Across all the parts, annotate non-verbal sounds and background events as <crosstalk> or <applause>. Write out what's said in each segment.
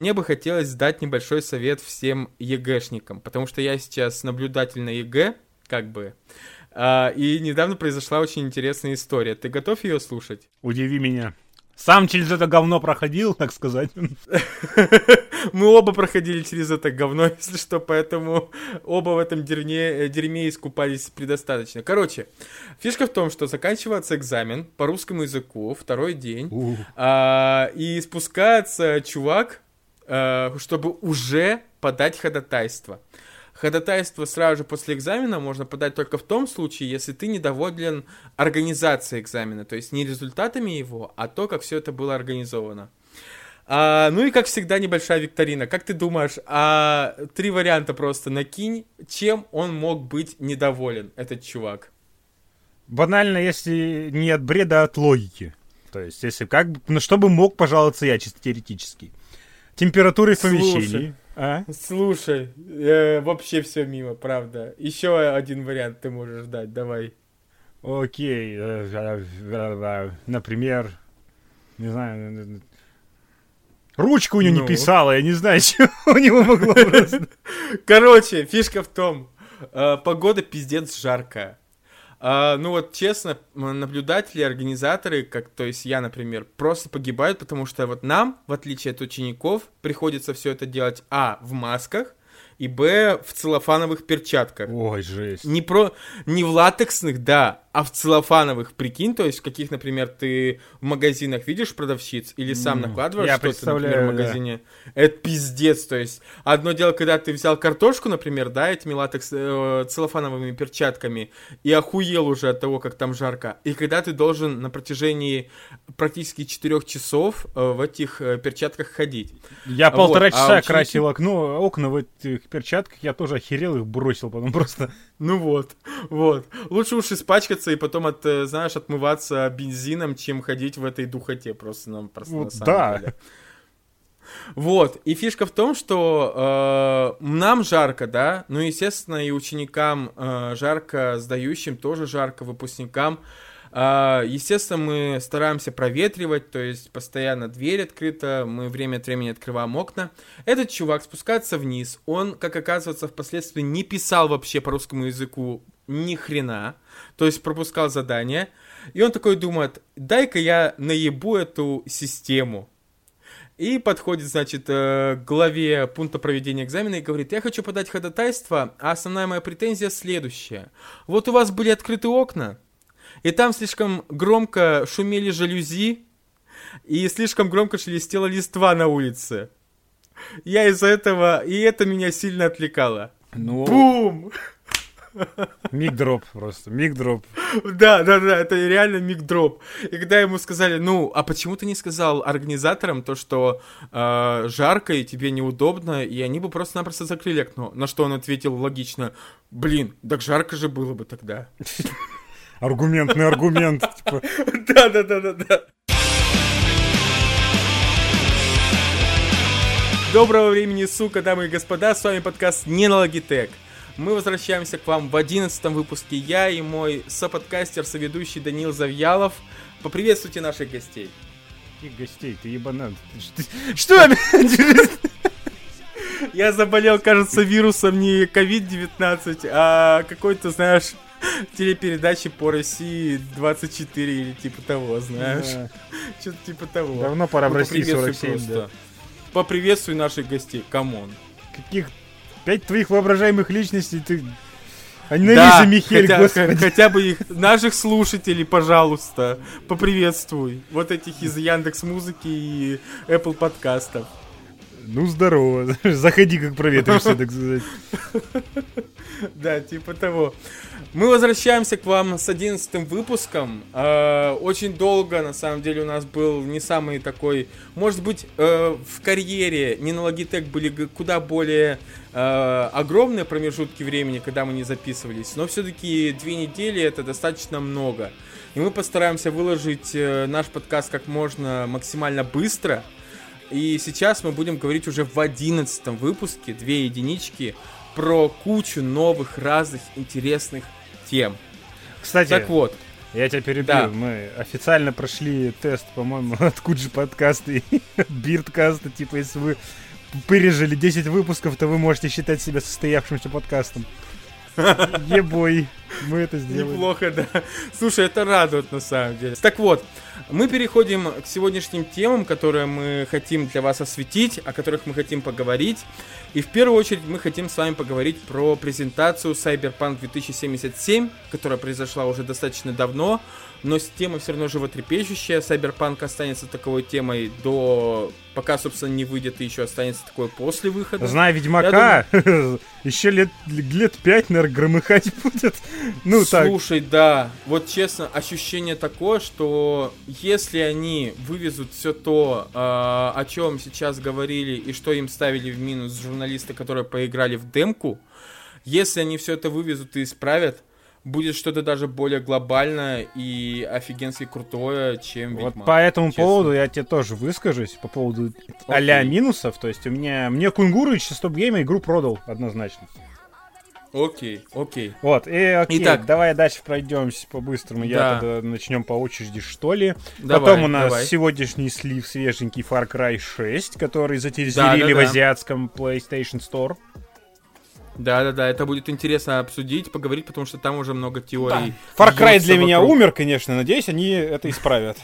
Мне бы хотелось дать небольшой совет всем ЕГЭшникам, потому что я сейчас наблюдатель на ЕГЭ, как бы, а, и недавно произошла очень интересная история. Ты готов ее слушать? Удиви меня. Сам через это говно проходил, так сказать. <laughs> Мы оба проходили через это говно, <laughs> если что, поэтому оба в этом дерьме, э, дерьме искупались предостаточно. Короче, фишка в том, что заканчивается экзамен по русскому языку, второй день, а, и спускается чувак, чтобы уже подать ходатайство. Ходатайство сразу же после экзамена можно подать только в том случае, если ты недоволен организацией экзамена, то есть не результатами его, а то, как все это было организовано. А, ну и как всегда небольшая викторина. Как ты думаешь, а три варианта просто накинь, чем он мог быть недоволен, этот чувак? Банально, если не от бреда, а от логики. То есть, если как, ну что бы мог пожаловаться я, чисто теоретически. Температуры в помещении. А? Слушай, э, вообще все мимо, правда. Еще один вариант ты можешь дать, давай. Окей, э, например, не знаю, ручка у него ну. не писала, я не знаю, <laughs> что у него могло просто. Короче, фишка в том, э, погода пиздец жаркая. А, ну вот, честно, наблюдатели, организаторы, как, то есть я, например, просто погибают, потому что вот нам, в отличие от учеников, приходится все это делать, а, в масках, и б, в целлофановых перчатках. Ой, жесть. Не, про, не в латексных, да, а в целлофановых, прикинь, то есть в каких, например, ты в магазинах видишь продавщиц или сам mm, накладываешь что-то, например, в магазине. Да. Это пиздец, то есть одно дело, когда ты взял картошку, например, да, этими латекс, э, целлофановыми перчатками и охуел уже от того, как там жарко, и когда ты должен на протяжении практически четырех часов э, в этих э, перчатках ходить. Я вот. полтора часа а красил окно, окна в этих перчатках, я тоже охерел их бросил потом просто. Ну вот, вот. Лучше уж испачкаться и потом, от, э, знаешь, отмываться бензином, чем ходить в этой духоте просто нам просто вот, на самом да. деле. Вот, и фишка в том, что э, нам жарко, да, ну, естественно, и ученикам э, жарко, сдающим тоже жарко, выпускникам. Естественно, мы стараемся проветривать, то есть постоянно дверь открыта, мы время от времени открываем окна. Этот чувак спускается вниз, он, как оказывается, впоследствии не писал вообще по русскому языку ни хрена, то есть пропускал задание. И он такой думает, дай-ка я наебу эту систему. И подходит, значит, э, к главе пункта проведения экзамена и говорит, я хочу подать ходатайство, а основная моя претензия следующая. Вот у вас были открыты окна, и там слишком громко шумели жалюзи, и слишком громко шелестела листва на улице. Я из-за этого... И это меня сильно отвлекало. Ну... Бум! Миг-дроп просто, миг-дроп. Да, да, да, это реально миг-дроп. И когда ему сказали, ну, а почему ты не сказал организаторам то, что э, жарко и тебе неудобно, и они бы просто-напросто закрыли окно? На что он ответил логично, блин, так жарко же было бы тогда аргументный аргумент. <laughs> Типа. Да, да, да, да, да. Доброго времени, сука, дамы и господа, с вами подкаст «Не на Logitech». Мы возвращаемся к вам в одиннадцатом выпуске. Я и мой соподкастер, соведущий Данил Завьялов. Поприветствуйте наших гостей. Каких гостей? Ты ебанат. Что? Я заболел, кажется, вирусом не COVID-19, а какой-то, знаешь, <laughs> телепередачи по России 24 или типа того, знаешь. Да. <laughs> Что-то типа того. Давно пора ну, в России 47, просто. да. Поприветствуй наших гостей, come on. Каких пять твоих воображаемых личностей ты... Они да, Михель, хотя, господи. хотя бы их, наших слушателей, пожалуйста, поприветствуй. Вот этих из Яндекс Музыки и Apple подкастов. Ну, здорово. <laughs> Заходи, как проветримся, так сказать. Да, типа того. Мы возвращаемся к вам с одиннадцатым выпуском. Э, очень долго, на самом деле, у нас был не самый такой... Может быть, э, в карьере не на Logitech были куда более э, огромные промежутки времени, когда мы не записывались. Но все-таки две недели это достаточно много. И мы постараемся выложить э, наш подкаст как можно максимально быстро. И сейчас мы будем говорить уже в одиннадцатом выпуске, две единички, про кучу новых разных интересных тем. Кстати, так вот, я тебя перебью. Да. Мы официально прошли тест, по-моему, <laughs> от Куджи подкаста и от <laughs> Бирдкаста. Типа, если вы пережили 10 выпусков, то вы можете считать себя состоявшимся подкастом. <laughs> Ебой, мы это сделали. Неплохо, да. Слушай, это радует на самом деле. Так вот, мы переходим к сегодняшним темам, которые мы хотим для вас осветить, о которых мы хотим поговорить. И в первую очередь мы хотим с вами поговорить про презентацию Cyberpunk 2077, которая произошла уже достаточно давно, но тема все равно животрепещущая. Cyberpunk останется таковой темой до... Пока, собственно, не выйдет, и еще останется такой после выхода. Зная Ведьмака, думаю... <laughs> еще лет, лет пять, наверное, громыхать <laughs> будет. Ну, Слушай, так. да, вот честно, ощущение такое, что если они вывезут все то, э, о чем сейчас говорили, и что им ставили в минус журналисты, которые поиграли в демку, если они все это вывезут и исправят, будет что-то даже более глобальное и офигенски крутое, чем Вот Ведьмак, по этому честно. поводу я тебе тоже выскажусь, по поводу а минусов. То есть у меня... Мне Кунгурович со Стоп Гейма игру продал однозначно. Окей, окей. Вот, и окей, Итак, давай дальше пройдемся по-быстрому. Да. Я тогда начнем по очереди, что ли. Давай, Потом у нас давай. сегодняшний слив свеженький Far Cry 6, который затерзерили да, да, в да. азиатском PlayStation Store. Да-да-да, это будет интересно обсудить, поговорить, потому что там уже много теорий. Да. Far Cry для меня вокруг. умер, конечно, надеюсь, они это исправят.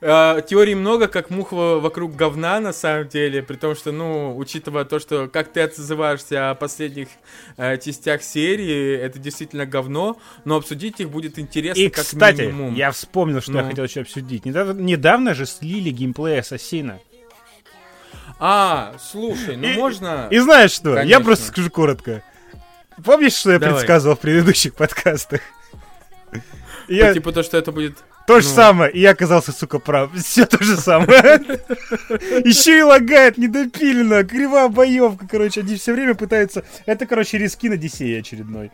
Uh, теорий много, как мух вокруг говна, на самом деле, при том, что, ну, учитывая то, что как ты отзываешься о последних uh, частях серии, это действительно говно, но обсудить их будет интересно И, как кстати, минимум. я вспомнил, что ну. я хотел еще обсудить. Недавно, недавно же слили геймплей Ассасина. А, слушай, ну и, можно... И знаешь что? Конечно. Я просто скажу коротко. Помнишь, что я Давай. предсказывал в предыдущих подкастах? Я... Типа то, что это будет... То ну... же самое, и я оказался, сука, прав. Все то же самое. Еще и лагает, недопилено, кривая боевка, короче, они все время пытаются... Это, короче, риски на Одиссее очередной.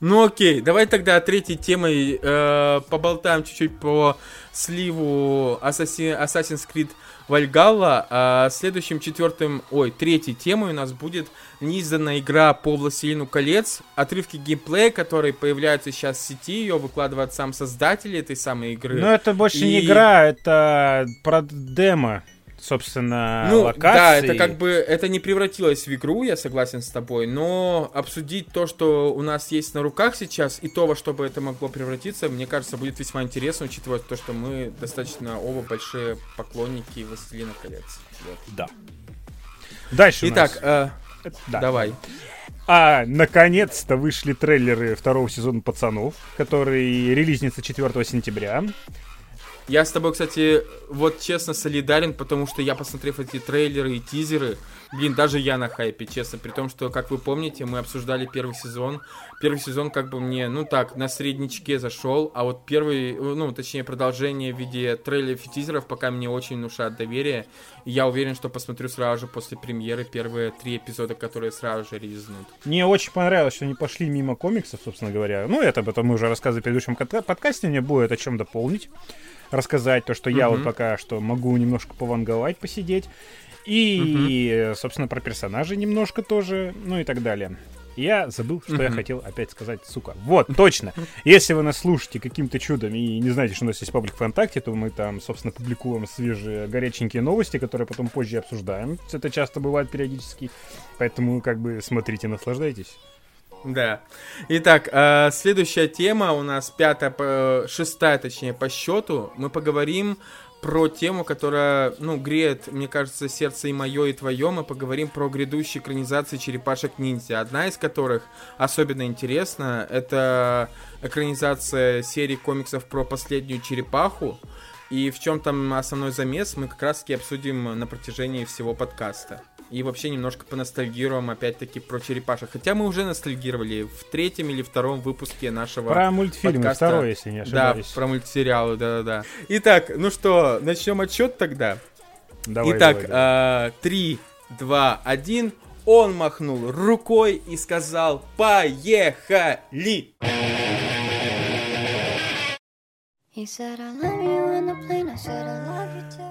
Ну окей, давай тогда третьей темой э, поболтаем чуть-чуть по сливу Assassin, Assassin's Creed Вальгалла. А следующим четвертым, ой, третьей темой у нас будет неизданная игра по Властелину колец. Отрывки геймплея, которые появляются сейчас в сети, ее выкладывает сам создатель этой самой игры. Но это больше И... не игра, это про демо собственно, ну, локации. Да, это как бы это не превратилось в игру, я согласен с тобой, но обсудить то, что у нас есть на руках сейчас, и то, во что бы это могло превратиться, мне кажется, будет весьма интересно, учитывая то, что мы достаточно оба большие поклонники Властелина колец. Вот. Да. Дальше. Итак, э, да. давай. А, наконец-то вышли трейлеры второго сезона «Пацанов», который релизнится 4 сентября. Я с тобой, кстати, вот честно солидарен, потому что я, посмотрев эти трейлеры и тизеры, блин, даже я на хайпе, честно, при том, что, как вы помните, мы обсуждали первый сезон. Первый сезон как бы мне, ну так, на средничке зашел, а вот первый, ну, точнее, продолжение в виде трейлеров и тизеров пока мне очень внушает доверие. Я уверен, что посмотрю сразу же после премьеры первые три эпизода, которые сразу же релизнут. Мне очень понравилось, что они пошли мимо комиксов, собственно говоря. Ну, это потом мы уже рассказывали в предыдущем подкасте, мне будет о чем дополнить рассказать, то, что я вот пока что могу немножко пованговать, посидеть. И, собственно, про персонажей немножко тоже, ну и так далее. Я забыл, что я хотел опять сказать, сука. Вот, точно. Если вы нас слушаете каким-то чудом и не знаете, что у нас есть паблик ВКонтакте, то мы там, собственно, публикуем свежие, горяченькие новости, которые потом позже обсуждаем. Это часто бывает периодически. Поэтому, как бы, смотрите, наслаждайтесь. Да. Итак, э, следующая тема у нас пятая, шестая, точнее, по счету. Мы поговорим про тему, которая, ну, греет, мне кажется, сердце и мое, и твое. Мы поговорим про грядущие экранизации черепашек ниндзя. Одна из которых особенно интересна, это экранизация серии комиксов про последнюю черепаху. И в чем там основной замес, мы как раз таки обсудим на протяжении всего подкаста и вообще немножко поностальгируем опять-таки про черепашек. Хотя мы уже ностальгировали в третьем или втором выпуске нашего Про мультфильм подкаста. второй, если не ошибаюсь. Да, про мультсериалы, да-да-да. Итак, ну что, начнем отчет тогда. Давай, Итак, давай, давай. Э, 3, 2, 1. Он махнул рукой и сказал «Поехали!»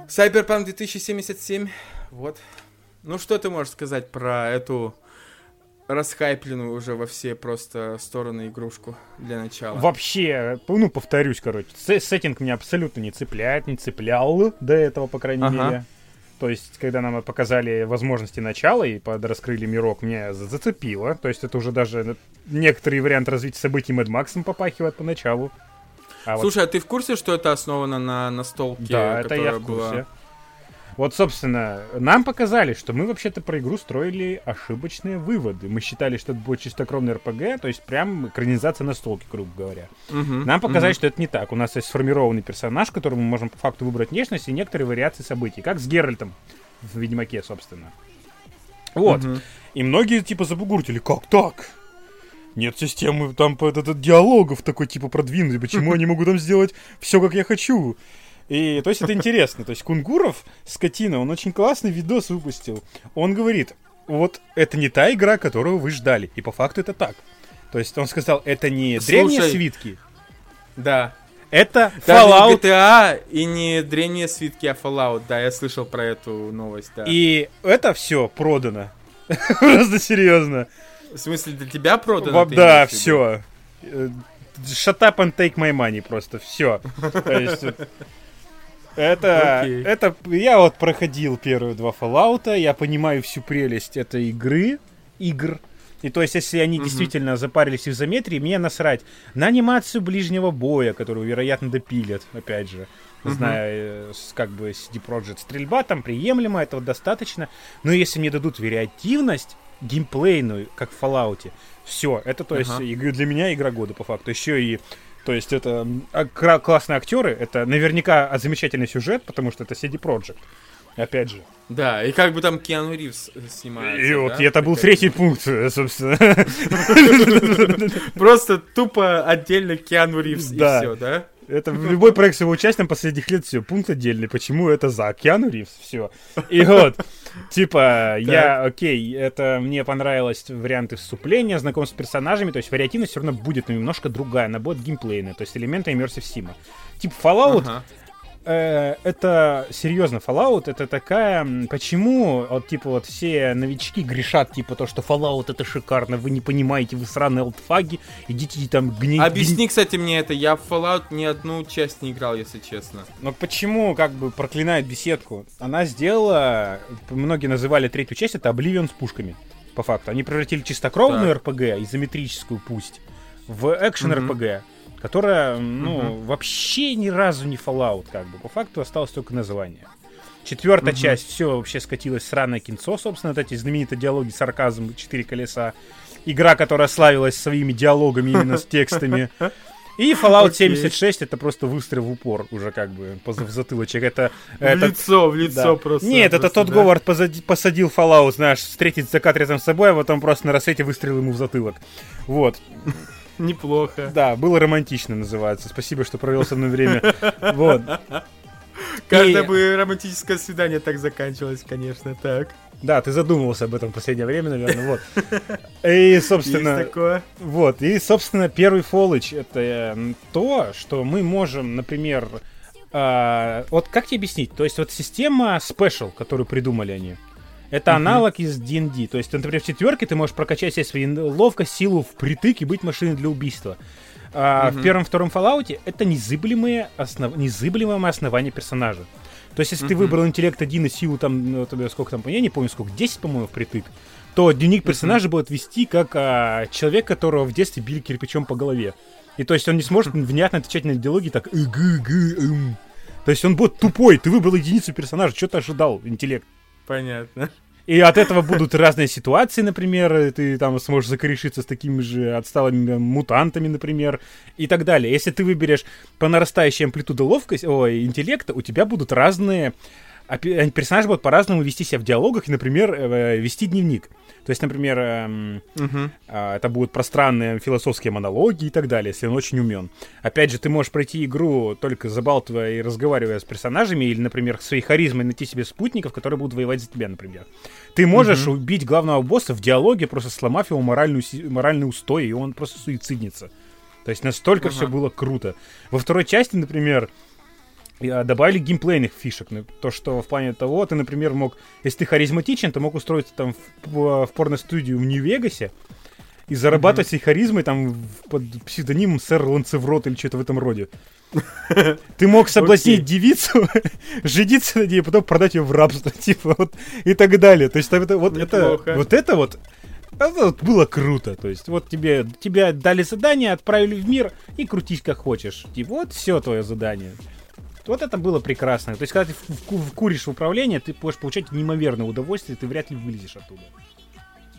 Cyberpunk 2077. Вот. Ну, что ты можешь сказать про эту расхайпленную уже во все просто стороны игрушку для начала? Вообще, ну, повторюсь, короче, сеттинг меня абсолютно не цепляет, не цеплял до этого, по крайней ага. мере. то есть, когда нам показали возможности начала и подраскрыли мирок, меня зацепило. То есть, это уже даже некоторый вариант развития событий Mad Max попахивает поначалу. А Слушай, вот... а ты в курсе, что это основано на настолке? Да, это я в курсе. Была... Вот, собственно, нам показали, что мы вообще-то про игру строили ошибочные выводы. Мы считали, что это будет чистокровный РПГ, то есть прям экранизация настолки, грубо говоря. Uh-huh, нам показали, uh-huh. что это не так. У нас есть сформированный персонаж, которому мы можем по факту выбрать внешность и некоторые вариации событий, как с Геральтом в Ведьмаке, собственно. Вот. Uh-huh. И многие типа забугуртили, как так? Нет системы там этот, диалогов такой типа продвинутый. Почему <laughs> они могут там сделать все, как я хочу? И то есть это интересно. То есть Кунгуров, скотина, он очень классный видос выпустил. Он говорит, вот это не та игра, которую вы ждали. И по факту это так. То есть он сказал, это не Слушай, древние свитки. Да. Это Даже Fallout. не GTA и не древние свитки, а Fallout. Да, я слышал про эту новость, да. И это все продано. <laughs> Просто серьезно. В смысле, для тебя продано? Да, все. Э, shut up and take my money просто. Все. <laughs> Это, okay. это, я вот проходил первые два Fallout, я понимаю всю прелесть этой игры, игр. И то есть, если они mm-hmm. действительно запарились в изометрии, мне насрать на анимацию ближнего боя, которую, вероятно, допилят, опять же. Mm-hmm. Зная, э, как бы, CD Projekt стрельба там приемлема, этого достаточно. Но если мне дадут вариативность геймплейную, как в Fallout, все, это, то есть, uh-huh. для меня игра года, по факту. Еще и то есть это классные актеры, это наверняка замечательный сюжет, потому что это CD Projekt. Опять же. Да, и как бы там Киану Ривз снимается. И вот это был третий пункт, собственно. Просто тупо отдельно Киану Ривз и все, да? Это в любой проект с его участием последних лет все, пункт отдельный. Почему это за Киану Ривз? Все. И вот, типа, я, окей, это мне понравилось варианты вступления, знакомств с персонажами, то есть вариативность все равно будет, но немножко другая, она будет геймплейная, то есть элементы Immersive Sim. Типа Fallout, ага э, это серьезно, Fallout это такая... Почему вот, типа, вот все новички грешат, типа, то, что Fallout это шикарно, вы не понимаете, вы сраные олдфаги, идите там гнить... Объясни, кстати, мне это, я в Fallout ни одну часть не играл, если честно. Но почему, как бы, проклинают беседку? Она сделала, многие называли третью часть, это Oblivion с пушками, по факту. Они превратили чистокровную так. RPG, изометрическую пусть, в экшен-РПГ. Mm-hmm которая, ну, uh-huh. вообще ни разу не Fallout, как бы. По факту осталось только название. Четвертая uh-huh. часть, все вообще скатилось сраное кинцо, собственно, вот эти знаменитые диалоги, сарказм, четыре колеса. Игра, которая славилась своими диалогами именно с текстами. И Fallout okay. 76 это просто выстрел в упор, уже как бы в затылочек. Это, в это... лицо, в лицо да. просто. Нет, просто, это тот да? Говард позади, посадил Fallout, знаешь, встретить закат рядом с собой, а потом просто на рассвете выстрелил ему в затылок. Вот. Неплохо. Да, было романтично называется. Спасибо, что провел со мной время. Вот. Каждое бы романтическое свидание так заканчивалось, конечно, так. Да, ты задумывался об этом в последнее время, наверное, вот. И, <laughs> собственно... Есть такое. Вот, и, собственно, первый фоллэч — это то, что мы можем, например... Э, вот как тебе объяснить? То есть вот система Special, которую придумали они, это аналог из D&D. То есть, например, в четверке ты можешь прокачать себе свою ловкость, силу впритык и быть машиной для убийства. А в первом-втором Fallout это незыблемые, основ... незыблемое основание персонажа. То есть, если ты выбрал интеллект 1 и силу там, ну, тебе сколько там, я не помню сколько, 10, по-моему, впритык, то дневник персонажа uh-huh. будет вести как а, человек, которого в детстве били кирпичом по голове. И то есть он не сможет внятно отвечать на диалоги так То есть он будет тупой, ты выбрал единицу персонажа, что ты ожидал, интеллект. Понятно. И от этого будут разные ситуации, например, ты там сможешь закорешиться с такими же отсталыми мутантами, например, и так далее. Если ты выберешь по нарастающей амплитуде ловкость, ой, интеллекта, у тебя будут разные персонажи будут по-разному вести себя в диалогах и, например, э, вести дневник. То есть, например, эм, э, это будут пространные философские монологи и так далее, если он очень умен. Опять же, ты можешь пройти игру только забалтывая и разговаривая с персонажами, или, например, своей харизмой найти себе спутников, которые будут воевать за тебя, например. Ты можешь uh-huh. убить главного босса в диалоге, просто сломав его моральную, моральный устой, и он просто суициднится. То есть настолько uh-huh. все было круто. Во второй части, например, добавили геймплейных фишек. То, что в плане того, ты, например, мог, если ты харизматичен, ты мог устроиться там в, в порно-студию в Нью-Вегасе и зарабатывать mm-hmm. харизмой там под псевдонимом сэр Ланцеврот или что-то в этом роде. <laughs> Ты мог соблазнить девицу, <laughs> жениться на ней, а потом продать ее в рабство, <laughs> типа, вот, и так далее. То есть, это, вот, это, вот это вот это вот было круто. То есть, вот тебе, тебе дали задание, отправили в мир и крутись как хочешь. Типа, вот все твое задание. Вот это было прекрасно. То есть, когда ты вкуришь в управление, ты можешь получать неимоверное удовольствие, ты вряд ли вылезешь оттуда.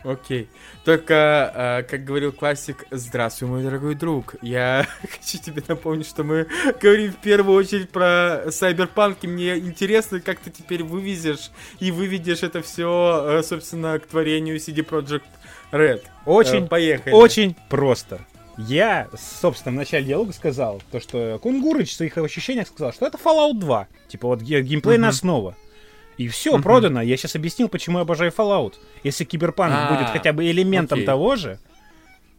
Окей. Только, э, как говорил классик, здравствуй, мой дорогой друг. Я <laughs> хочу тебе напомнить, что мы говорим в первую очередь про Cyberpunk, и мне интересно, как ты теперь вывезешь и выведешь это все, э, собственно, к творению CD Projekt Red. Очень, э, поехали. Очень просто. Я, собственно, в начале диалога сказал, то, что Кунгурыч в своих ощущениях сказал, что это Fallout 2. Типа вот геймплейная uh-huh. основа. И все, угу. продано. Я сейчас объяснил, почему я обожаю Fallout. Если Киберпанк а, будет хотя бы элементом окей. того же,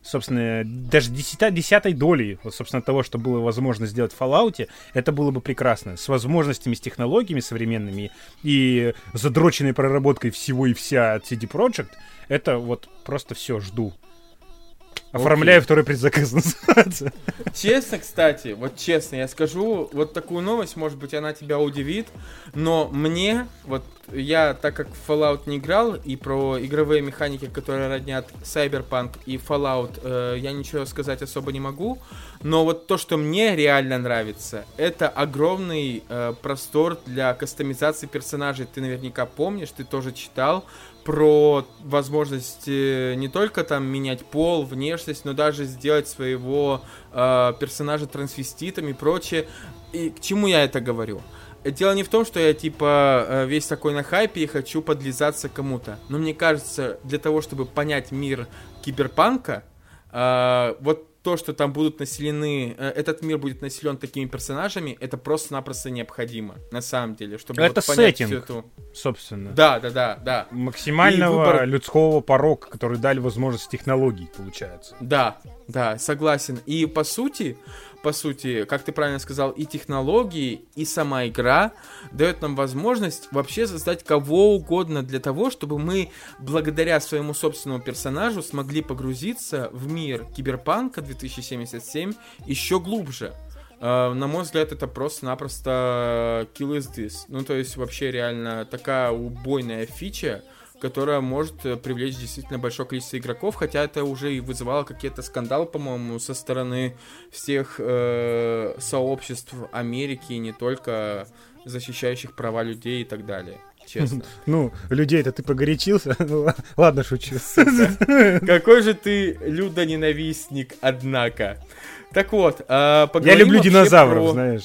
собственно, даже десята, десятой долей, вот, собственно, того, что было возможно сделать в Fallout, это было бы прекрасно. С возможностями, с технологиями современными и задроченной проработкой всего и вся от CD Projekt, это вот просто все жду. Оформляю okay. второй предзаказ <laughs> называется. Честно, кстати, вот честно, я скажу, вот такую новость, может быть, она тебя удивит, но мне, вот я, так как в Fallout не играл, и про игровые механики, которые роднят Cyberpunk и Fallout, э, я ничего сказать особо не могу, но вот то, что мне реально нравится, это огромный э, простор для кастомизации персонажей. Ты наверняка помнишь, ты тоже читал, про возможность не только там менять пол, внешность, но даже сделать своего э, персонажа трансвеститом и прочее. И к чему я это говорю? Дело не в том, что я типа э, весь такой на хайпе и хочу подлизаться кому-то. Но мне кажется, для того, чтобы понять мир киберпанка, э, вот то, что там будут населены, э, этот мир будет населен такими персонажами, это просто-напросто необходимо, на самом деле, чтобы это вот понять сеттинг, всю эту... собственно. Да, да, да, да. Максимального выбор... людского порока, который дали возможность технологий, получается. Да, да, согласен. И по сути, по сути, как ты правильно сказал, и технологии, и сама игра дает нам возможность вообще создать кого угодно для того, чтобы мы, благодаря своему собственному персонажу, смогли погрузиться в мир Киберпанка 2077 еще глубже. Uh, на мой взгляд, это просто-напросто kill is this. Ну, то есть, вообще, реально, такая убойная фича, которая может э, привлечь действительно большое количество игроков, хотя это уже и вызывало какие-то скандалы, по-моему, со стороны всех э, сообществ Америки, не только защищающих права людей и так далее. Честно. <laughs> Ну, людей-то ты погорячился. <laughs> Ну, ладно, шучу. <laughs> Какой же ты людоненавистник, однако. Так вот, э, Я люблю динозавров, про... знаешь.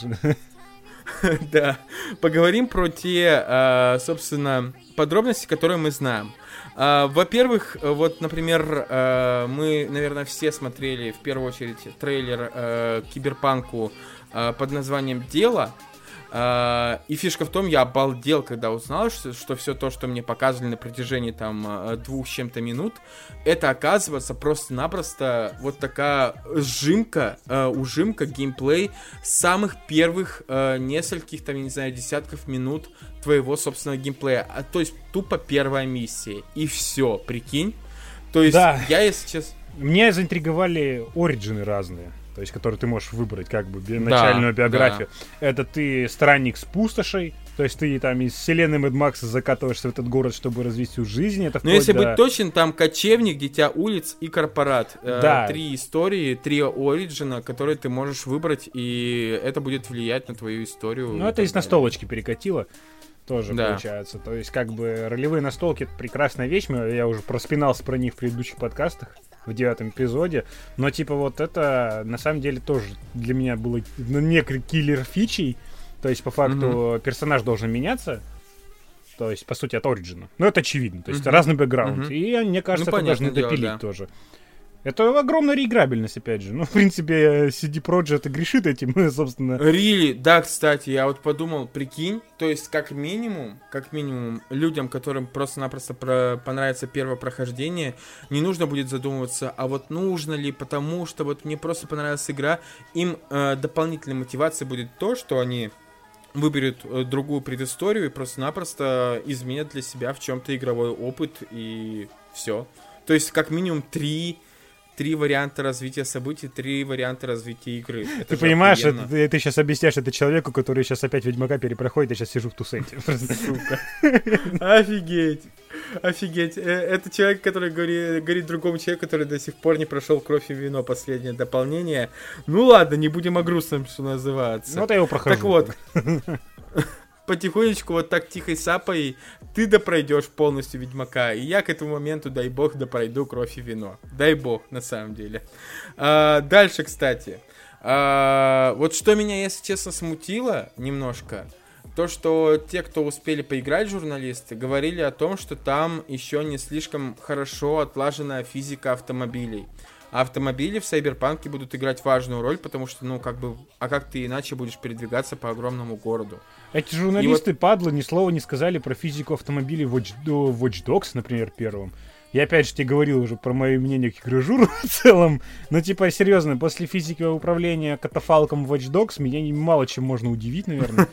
<laughs> Да. Поговорим про те, э, собственно, подробности, которые мы знаем. Uh, во-первых, вот, например, uh, мы, наверное, все смотрели в первую очередь трейлер Киберпанку под названием «Дело», и фишка в том, я обалдел, когда узнал, что, что все то, что мне показывали на протяжении там uh, двух с чем-то минут, это оказывается просто-напросто вот такая сжимка, uh, ужимка, геймплей самых первых нескольких, там, я не знаю, десятков минут твоего собственного геймплея. А, то есть тупо первая миссия. И все, прикинь. То есть да. я, если честно... Меня заинтриговали оригины разные то есть который ты можешь выбрать как бы би- начальную да, биографию. Да. Это ты странник с пустошей, то есть ты там из вселенной Мэд Макса закатываешься в этот город, чтобы развить всю жизнь. Это Но если до... быть точен, там кочевник, дитя улиц и корпорат. Э, да. Э, три истории, три оригина, которые ты можешь выбрать, и это будет влиять на твою историю. Ну, это из настолочки перекатило тоже да. получается. То есть, как бы ролевые настолки это прекрасная вещь. Я уже проспинался про них в предыдущих подкастах в девятом эпизоде. Но, типа, вот это на самом деле тоже для меня было ну, некий киллер фичей. То есть, по факту, mm-hmm. персонаж должен меняться. То есть, по сути, от Ориджина. Ну, это очевидно. То есть, mm-hmm. разный бэкграунд. Mm-hmm. И мне кажется, ну, это должны дело, допилить да. тоже. Это огромная реиграбельность, опять же. Ну, в принципе, CD Projekt грешит этим, <laughs> собственно. Really? да, кстати, я вот подумал, прикинь, то есть, как минимум, как минимум, людям, которым просто-напросто про понравится первое прохождение, не нужно будет задумываться, а вот нужно ли, потому что вот мне просто понравилась игра, им э, дополнительной мотивацией будет то, что они выберут э, другую предысторию и просто-напросто изменят для себя в чем-то игровой опыт и все. То есть, как минимум, три три варианта развития событий, три варианта развития игры. Это ты понимаешь, это, ты, ты сейчас объясняешь это человеку, который сейчас опять Ведьмака перепроходит, я сейчас сижу в тусете. <laughs> <laughs> Офигеть. Офигеть. Э, это человек, который говорит, говорит другому человеку, который до сих пор не прошел кровь и вино, последнее дополнение. Ну ладно, не будем о грустном, что называется. Вот я его прохожу. Так вот. <laughs> потихонечку вот так тихой сапой ты допройдешь полностью Ведьмака. И я к этому моменту, дай бог, допройду кровь и вино. Дай бог, на самом деле. А, дальше, кстати. А, вот что меня, если честно, смутило немножко, то, что те, кто успели поиграть, журналисты, говорили о том, что там еще не слишком хорошо отлажена физика автомобилей. А автомобили в Сайберпанке будут играть важную роль, потому что, ну, как бы, а как ты иначе будешь передвигаться по огромному городу? Эти журналисты, вот... падлы, ни слова не сказали про физику автомобилей Watch, Watch Dogs, например, первым. Я опять же тебе говорил уже про мое мнение к игрожуру <laughs> в целом. Но типа, серьезно, после физики управления катафалком Watch Dogs меня мало чем можно удивить, наверное.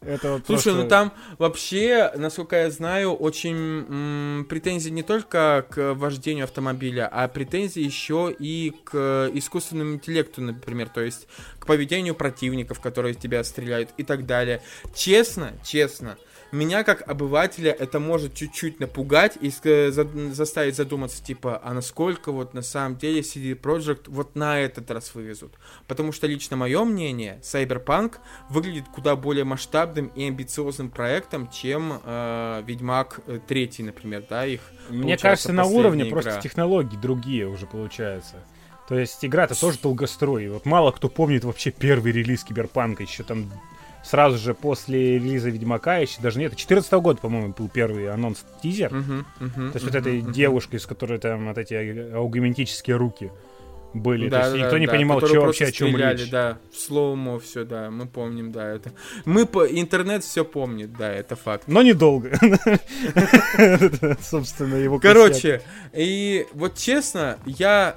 Это вот Слушай, просто... ну там вообще, насколько я знаю, очень м, претензии не только к вождению автомобиля, а претензии еще и к искусственному интеллекту, например, то есть к поведению противников, которые тебя стреляют и так далее. Честно, честно, меня как обывателя это может чуть-чуть напугать и заставить задуматься, типа, а насколько вот на самом деле CD Projekt вот на этот раз вывезут. Потому что лично мое мнение, Cyberpunk выглядит куда более масштабным и амбициозным проектом, чем э, Ведьмак 3, например, да, их. Мне кажется, на уровне игра. просто технологий другие уже получается. То есть игра-то тоже долгострой. Вот мало кто помнит вообще первый релиз Киберпанка, еще там сразу же после релиза Ведьмака, еще даже нет, 14 -го года, по-моему, был первый анонс тизер. Uh-huh, uh-huh, То есть uh-huh, вот этой uh-huh. девушкой, с которой там вот эти аугментические руки были. Да, То есть да, никто да, не понимал, что вообще о чем речь. Да, в слоумо все, да, мы помним, да, это. Мы по интернет все помнит, да, это факт. Но недолго. <laughs> Собственно, его. Короче, и вот честно, я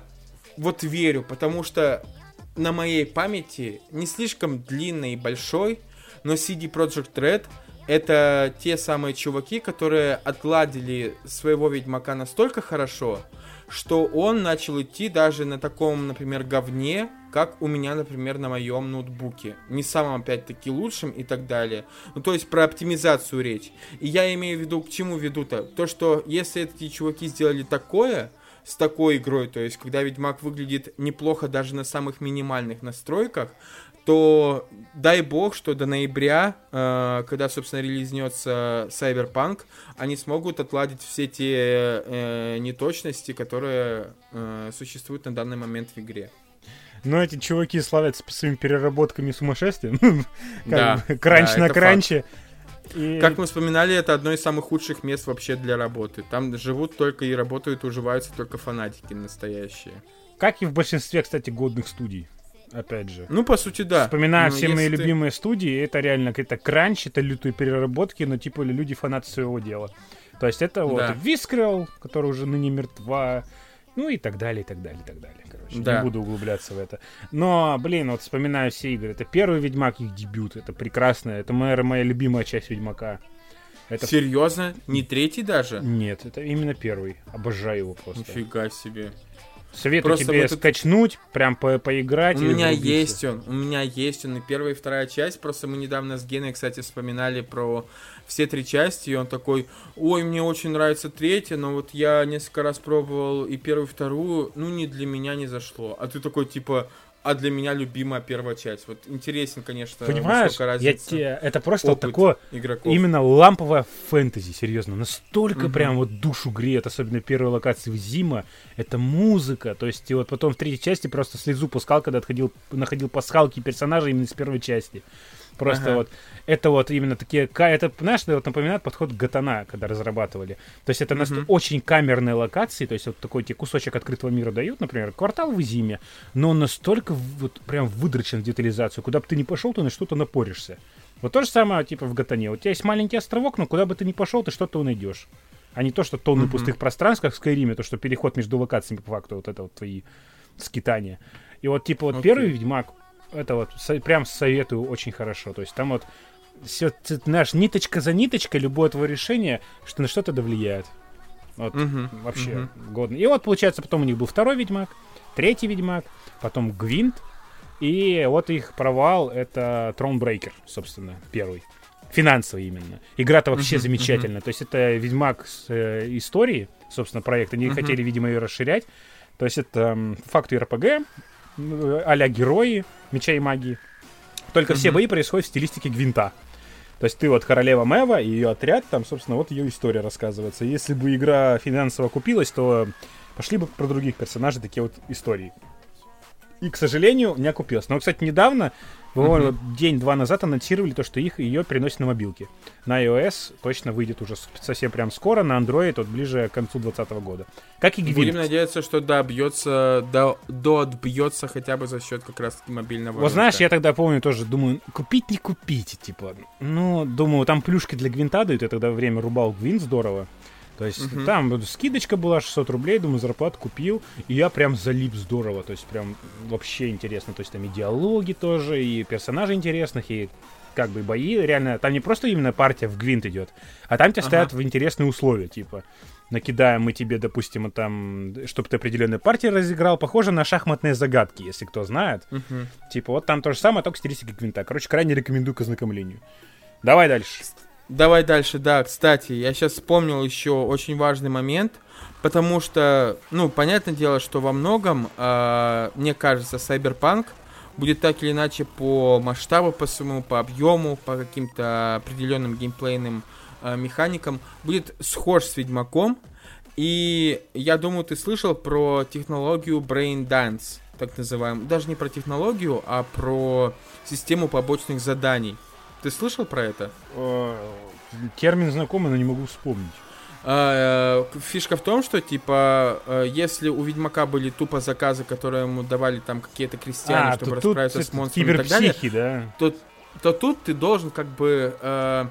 вот верю, потому что на моей памяти не слишком длинный и большой но CD Projekt Red это те самые чуваки, которые отладили своего Ведьмака настолько хорошо, что он начал идти даже на таком, например, говне, как у меня, например, на моем ноутбуке. Не самым, опять-таки, лучшим и так далее. Ну, то есть про оптимизацию речь. И я имею в виду, к чему веду-то? То, что если эти чуваки сделали такое, с такой игрой, то есть когда Ведьмак выглядит неплохо даже на самых минимальных настройках, то дай бог, что до ноября, э, когда, собственно, релизнется Cyberpunk, они смогут отладить все те э, неточности, которые э, существуют на данный момент в игре. Но эти чуваки славятся по своим переработками и сумасшествием. <laughs> да, кранч на кранче. И... Как мы вспоминали, это одно из самых худших мест вообще для работы. Там живут только и работают, уживаются только фанатики настоящие. Как и в большинстве, кстати, годных студий опять же. Ну, по сути, да. Вспоминая ну, все мои ты... любимые студии, это реально какая-то кранч, это лютые переработки, но типа люди фанаты своего дела. То есть это вот да. Вискрел, которая уже ныне мертва, ну и так далее, и так далее, и так далее. Короче, да. не буду углубляться в это. Но, блин, вот вспоминаю все игры. Это первый Ведьмак, их дебют. Это прекрасно. Это моя, моя любимая часть Ведьмака. Это... Серьезно? Не третий даже? Нет, это именно первый. Обожаю его просто. Нифига себе. Советую Просто тебе вот скачнуть, это... прям по поиграть. У меня есть он, у меня есть он и первая и вторая часть. Просто мы недавно с Геной, кстати, вспоминали про все три части, и он такой, ой, мне очень нравится третья, но вот я несколько раз пробовал и первую, и вторую, ну, не для меня не зашло. А ты такой, типа, а для меня любимая первая часть. Вот интересен, конечно, Понимаешь, я тебе, это просто вот такое игроков. именно ламповое фэнтези, серьезно. Настолько угу. прям вот душу греет, особенно первой локации в Зима. Это музыка. То есть, и вот потом в третьей части просто слезу пускал, когда отходил, находил пасхалки персонажей именно из первой части. Просто ага. вот это вот именно такие, это, знаешь, это вот напоминает подход Гатана, когда разрабатывали. То есть это uh-huh. очень камерные локации, то есть вот такой тебе кусочек открытого мира дают, например, квартал в зиме, но он настолько вот прям выдрочен в детализацию, куда бы ты ни пошел, ты на что-то напоришься. Вот то же самое, типа, в Гатане. У тебя есть маленький островок, но куда бы ты ни пошел, ты что-то найдешь. А не то, что тонны uh-huh. пустых пространств, как в Скайриме, то, что переход между локациями, по факту, вот это вот твои скитания. И вот, типа, вот okay. первый Ведьмак, это вот прям советую очень хорошо. То есть там вот все, знаешь, ниточка за ниточкой, любое твое решение, что на что-то да влияет. Вот угу, вообще угу. годно. И вот, получается, потом у них был второй Ведьмак, третий Ведьмак, потом Гвинт, и вот их провал — это Тронбрейкер, собственно, первый. Финансовый именно. Игра-то вообще uh-huh, замечательная. Uh-huh. То есть это Ведьмак с э, истории, собственно, проект. Они uh-huh. хотели, видимо, ее расширять. То есть это э, факты РПГ, а-ля герои, меча и магии. Только uh-huh. все бои происходят в стилистике Гвинта. То есть ты вот королева Мэва и ее отряд, там, собственно, вот ее история рассказывается. Если бы игра финансово купилась, то пошли бы про других персонажей такие вот истории. И, к сожалению, не окупилась. Но, кстати, недавно, буквально mm-hmm. день-два назад анонсировали то, что их ее переносят на мобилки. На iOS точно выйдет уже совсем прям скоро, на Android вот ближе к концу 2020 года. Как и Гвинт. Будем надеяться, что да, бьется, да, до отбьется хотя бы за счет как раз мобильного. Вот знаешь, я тогда помню тоже, думаю, купить не купить, типа. Ну, думаю, там плюшки для Гвинта дают, я тогда время рубал Гвинт здорово. То есть угу. там скидочка была 600 рублей, думаю, зарплату купил, и я прям залип здорово, то есть прям вообще интересно, то есть там и диалоги тоже, и персонажи интересных, и как бы бои, реально, там не просто именно партия в гвинт идет, а там тебя ага. ставят в интересные условия, типа, накидаем мы тебе, допустим, там, чтобы ты определенные партии разыграл, похоже на шахматные загадки, если кто знает. Угу. Типа, вот там то же самое, только стилистика гвинта. Короче, крайне рекомендую к ознакомлению. Давай дальше. Давай дальше, да, кстати, я сейчас вспомнил еще очень важный момент, потому что, ну, понятное дело, что во многом, э, мне кажется, Cyberpunk будет так или иначе по масштабу, по своему, по объему, по каким-то определенным геймплейным э, механикам, будет схож с Ведьмаком, и я думаю, ты слышал про технологию Brain Dance, так называемую, даже не про технологию, а про систему побочных заданий. Ты слышал про это? Э, термин знакомый, но не могу вспомнить. А, э, фишка в том, что, типа, э, если у Ведьмака были тупо заказы, которые ему давали там какие-то крестьяне, а, чтобы расправиться с монстрами и так далее, да? то, то тут ты должен как бы э,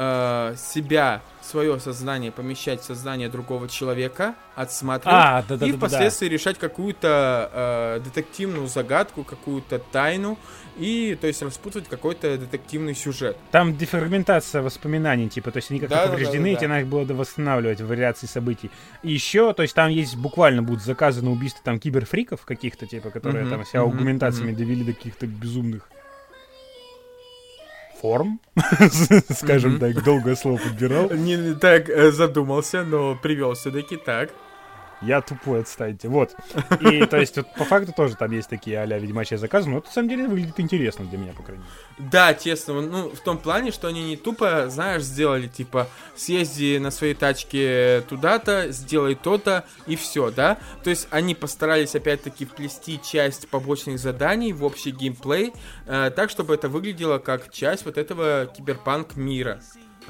э, себя свое сознание помещать в сознание другого человека, отсматривать а, да, да, и да, впоследствии да. решать какую-то э, детективную загадку, какую-то тайну и, то есть, распутывать какой-то детективный сюжет. Там дефрагментация воспоминаний, типа, то есть они как-то да, повреждены, да, да, да, и тебе надо было восстанавливать вариации событий. И еще, то есть там есть буквально будут заказаны убийства там киберфриков каких-то, типа, которые uh-huh, там себя аугментациями uh-huh. довели до каких-то безумных форм, <laughs> скажем так, долгое слово подбирал. Не так э, задумался, но привел все-таки так я тупой, отстаньте. Вот. И, то есть, вот, по факту тоже там есть такие а-ля ведьмачьи заказы, но это, на самом деле, выглядит интересно для меня, по крайней мере. Да, честно, ну, в том плане, что они не тупо, знаешь, сделали, типа, съезди на своей тачке туда-то, сделай то-то, и все, да? То есть, они постарались, опять-таки, вплести часть побочных заданий в общий геймплей, э, так, чтобы это выглядело как часть вот этого киберпанк мира.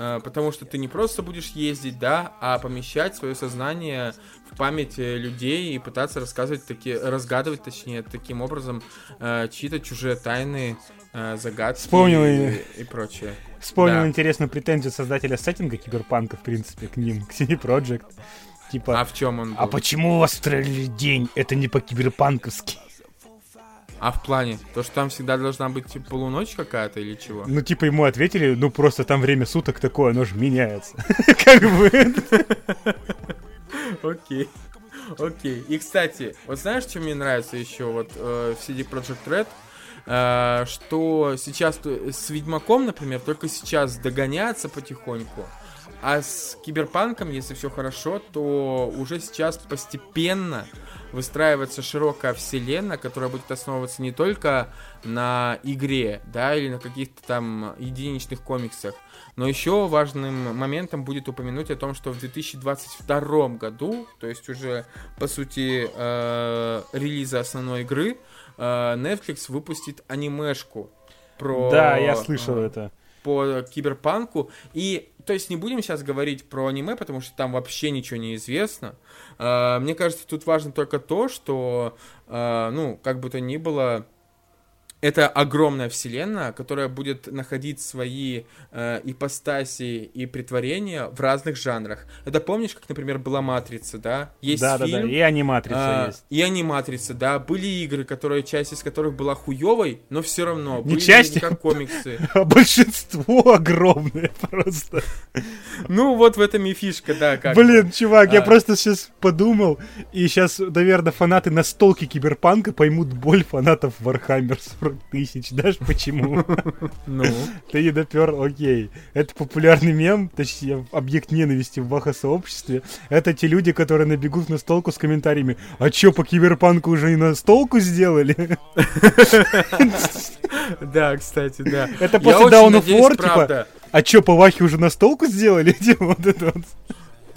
Э, потому что ты не просто будешь ездить, да, а помещать свое сознание в память э, людей и пытаться рассказывать такие, разгадывать, точнее, таким образом э, чьи-то чужие тайны, загадки Вспомнил и, и прочее. Вспомнил да. интересную претензию создателя сеттинга Киберпанка, в принципе, к ним, к CD Projekt. Типа, а в чем он «А был? А почему у вас стреляли день? Это не по-киберпанковски. А в плане? То, что там всегда должна быть типа, полуночь какая-то или чего? Ну, типа ему ответили, ну просто там время суток такое, оно же меняется. <laughs> Как бы. Окей. Окей. И, кстати, вот знаешь, что мне нравится еще вот э, в CD Project Red? Э, что сейчас с Ведьмаком, например, только сейчас догоняться потихоньку. А с Киберпанком, если все хорошо, то уже сейчас постепенно выстраивается широкая вселенная, которая будет основываться не только на игре, да, или на каких-то там единичных комиксах, но еще важным моментом будет упомянуть о том, что в 2022 году, то есть уже по сути э, релиза основной игры, э, Netflix выпустит анимешку про... Да, я слышал э, это. По киберпанку. И то есть не будем сейчас говорить про аниме, потому что там вообще ничего не известно. Uh, мне кажется, тут важно только то, что, uh, ну, как бы то ни было, это огромная вселенная, которая будет находить свои э, ипостаси и притворения в разных жанрах. Это помнишь, как, например, была Матрица, да? Есть да, фильм, да, да, и аниматрица э, есть. И аниматрица, да. Были игры, которые часть из которых была хуевой, но все равно не были части, не как комиксы. <laughs> А большинство <laughs> огромное просто. Ну, вот в этом и фишка, да. Как Блин, чувак, я а. просто сейчас подумал, и сейчас, наверное, фанаты настолки Киберпанка поймут боль фанатов Warhammer 40 тысяч. Знаешь почему? <laughs> Ну? Ты не допер, окей. Это популярный мем, точнее, объект ненависти в ваха-сообществе. Это те люди, которые набегут на столку с комментариями. А чё, по Киберпанку уже и на столку сделали? <laughs> Да, кстати, да. Это после Down of War, типа, а чё, по Вахе уже настолку сделали? <laughs> Типа, вот это вот.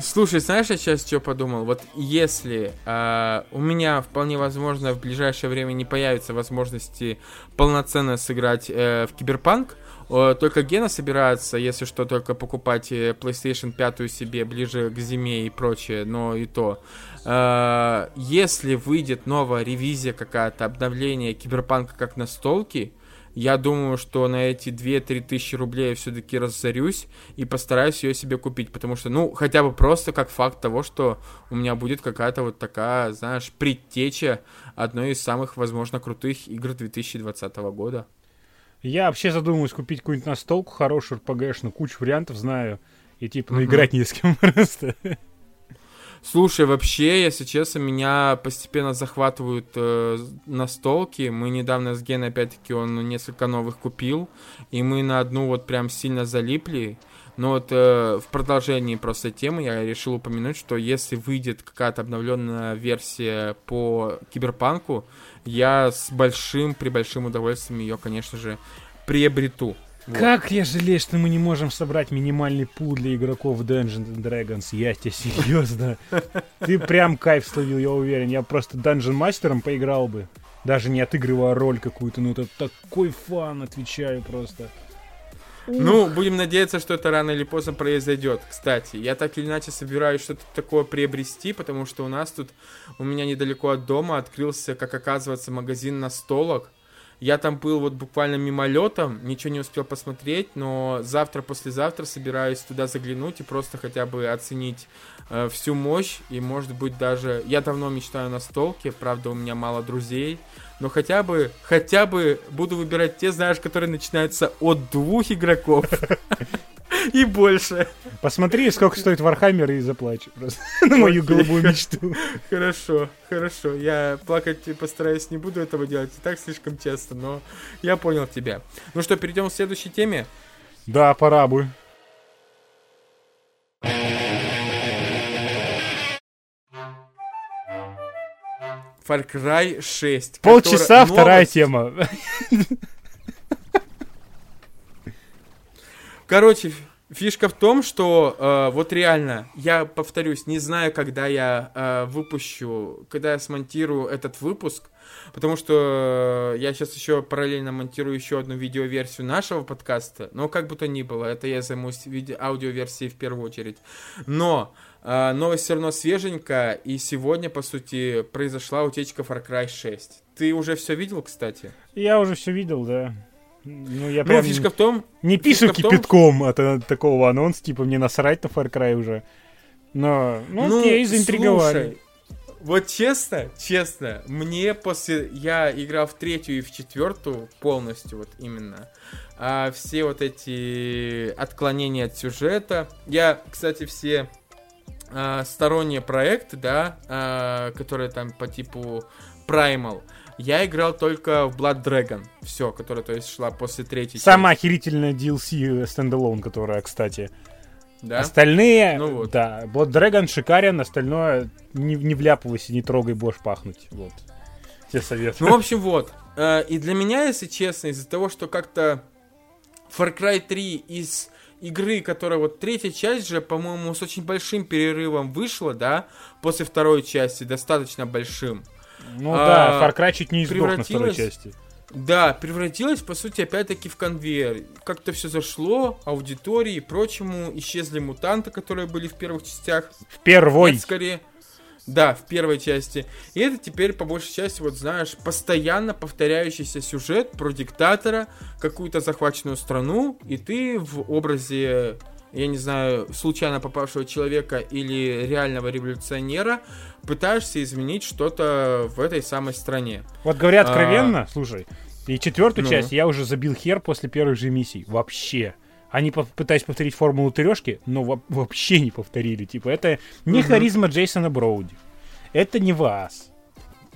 Слушай, знаешь, я сейчас что подумал? Вот если э, у меня вполне возможно в ближайшее время не появится возможности полноценно сыграть э, в Киберпанк, э, только Гена собирается, если что, только покупать э, PlayStation 5 себе ближе к зиме и прочее, но и то. Э, если выйдет новая ревизия какая-то, обновление Киберпанка как настолки, я думаю, что на эти 2-3 тысячи рублей я все-таки разорюсь и постараюсь ее себе купить, потому что, ну, хотя бы просто как факт того, что у меня будет какая-то вот такая, знаешь, предтеча одной из самых, возможно, крутых игр 2020 года. Я вообще задумываюсь купить какую-нибудь настолку хорошую, РПГшную, кучу вариантов знаю, и типа, ну, играть не с кем <laughs> просто. Слушай, вообще, если честно, меня постепенно захватывают э, настолки. Мы недавно с Геной, опять-таки, он несколько новых купил, и мы на одну вот прям сильно залипли. Но вот э, в продолжении просто темы я решил упомянуть, что если выйдет какая-то обновленная версия по киберпанку, я с большим, при большим удовольствием ее, конечно же, приобрету. Вот. Как я жалею, что мы не можем собрать минимальный пул для игроков Dungeons and Dragons. Я тебе серьезно. <laughs> Ты прям кайф словил, я уверен. Я просто Dungeon мастером поиграл бы. Даже не отыгрывая роль какую-то. Ну это такой фан, отвечаю просто. Ну, будем надеяться, что это рано или поздно произойдет. Кстати, я так или иначе собираюсь что-то такое приобрести, потому что у нас тут, у меня недалеко от дома открылся, как оказывается, магазин настолок. Я там был вот буквально мимолетом, ничего не успел посмотреть, но завтра, послезавтра собираюсь туда заглянуть и просто хотя бы оценить э, всю мощь. И может быть даже... Я давно мечтаю на столке, правда у меня мало друзей, но хотя бы, хотя бы буду выбирать те, знаешь, которые начинаются от двух игроков. <laughs> И больше. Посмотри, сколько стоит Warhammer и заплачь просто <laughs> на мою голубую мечту. <laughs> Хорошо, хорошо. Я плакать постараюсь не буду этого делать. И так слишком часто, но я понял тебя. Ну что, перейдем к следующей теме? Да, пора бы. Far Cry 6. Полчаса, вторая тема. Короче, фишка в том, что э, вот реально, я повторюсь, не знаю, когда я э, выпущу, когда я смонтирую этот выпуск, потому что я сейчас еще параллельно монтирую еще одну видеоверсию нашего подкаста, но как бы то ни было, это я займусь видео аудиоверсией в первую очередь. Но э, новость все равно свеженькая, и сегодня, по сути, произошла утечка Far Cry 6. Ты уже все видел, кстати? Я уже все видел, да. Ну, я ну, прям фишка в том... Не пишу кипятком том, от такого анонса, типа, мне насрать на Far Cry уже. Но, ну, ну окей, заинтриговали. Слушай, вот честно, честно, мне после... Я играл в третью и в четвертую полностью, вот именно. А все вот эти отклонения от сюжета. Я, кстати, все а, сторонние проекты, да, а, которые там по типу Primal, я играл только в Blood Dragon. Все, которая, то есть, шла после третьей Самая части. охерительная DLC стендалон, которая, кстати. Да? Остальные, ну вот. да, Blood Dragon шикарен, остальное не, не вляпывайся, не трогай, будешь пахнуть. Вот. Тебе совет. Ну, в общем, вот. Э, и для меня, если честно, из-за того, что как-то Far Cry 3 из игры, которая вот третья часть же, по-моему, с очень большим перерывом вышла, да, после второй части, достаточно большим. Ну а, да, Far Cry чуть не издох на второй части. Да, превратилась, по сути, опять-таки в конвейер. Как-то все зашло, аудитории и прочему. Исчезли мутанты, которые были в первых частях. В первой. Нет, скорее. Да, в первой части. И это теперь, по большей части, вот знаешь, постоянно повторяющийся сюжет про диктатора, какую-то захваченную страну, и ты в образе, я не знаю, случайно попавшего человека или реального революционера пытаешься изменить что-то в этой самой стране. Вот говоря откровенно, а... слушай, и четвертую ну. часть я уже забил хер после первых же миссий. Вообще. Они пытались повторить формулу трешки, но вообще не повторили. Типа, это не угу. харизма Джейсона Броуди. Это не вас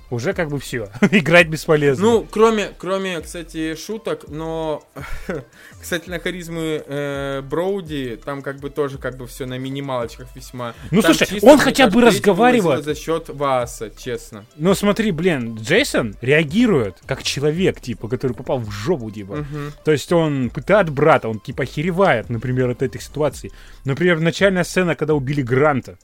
уже как бы все. <laughs> Играть бесполезно. Ну, кроме, кроме, кстати, шуток, но, <laughs> кстати, на харизмы э, Броуди там как бы тоже как бы все на минималочках весьма. Ну, там слушай, он хотя бы разговаривает. За счет Васа, честно. Ну, смотри, блин, Джейсон реагирует как человек, типа, который попал в жопу, типа. Угу. То есть он пытает брата, он типа херевает, например, от этих ситуаций. Например, начальная сцена, когда убили Гранта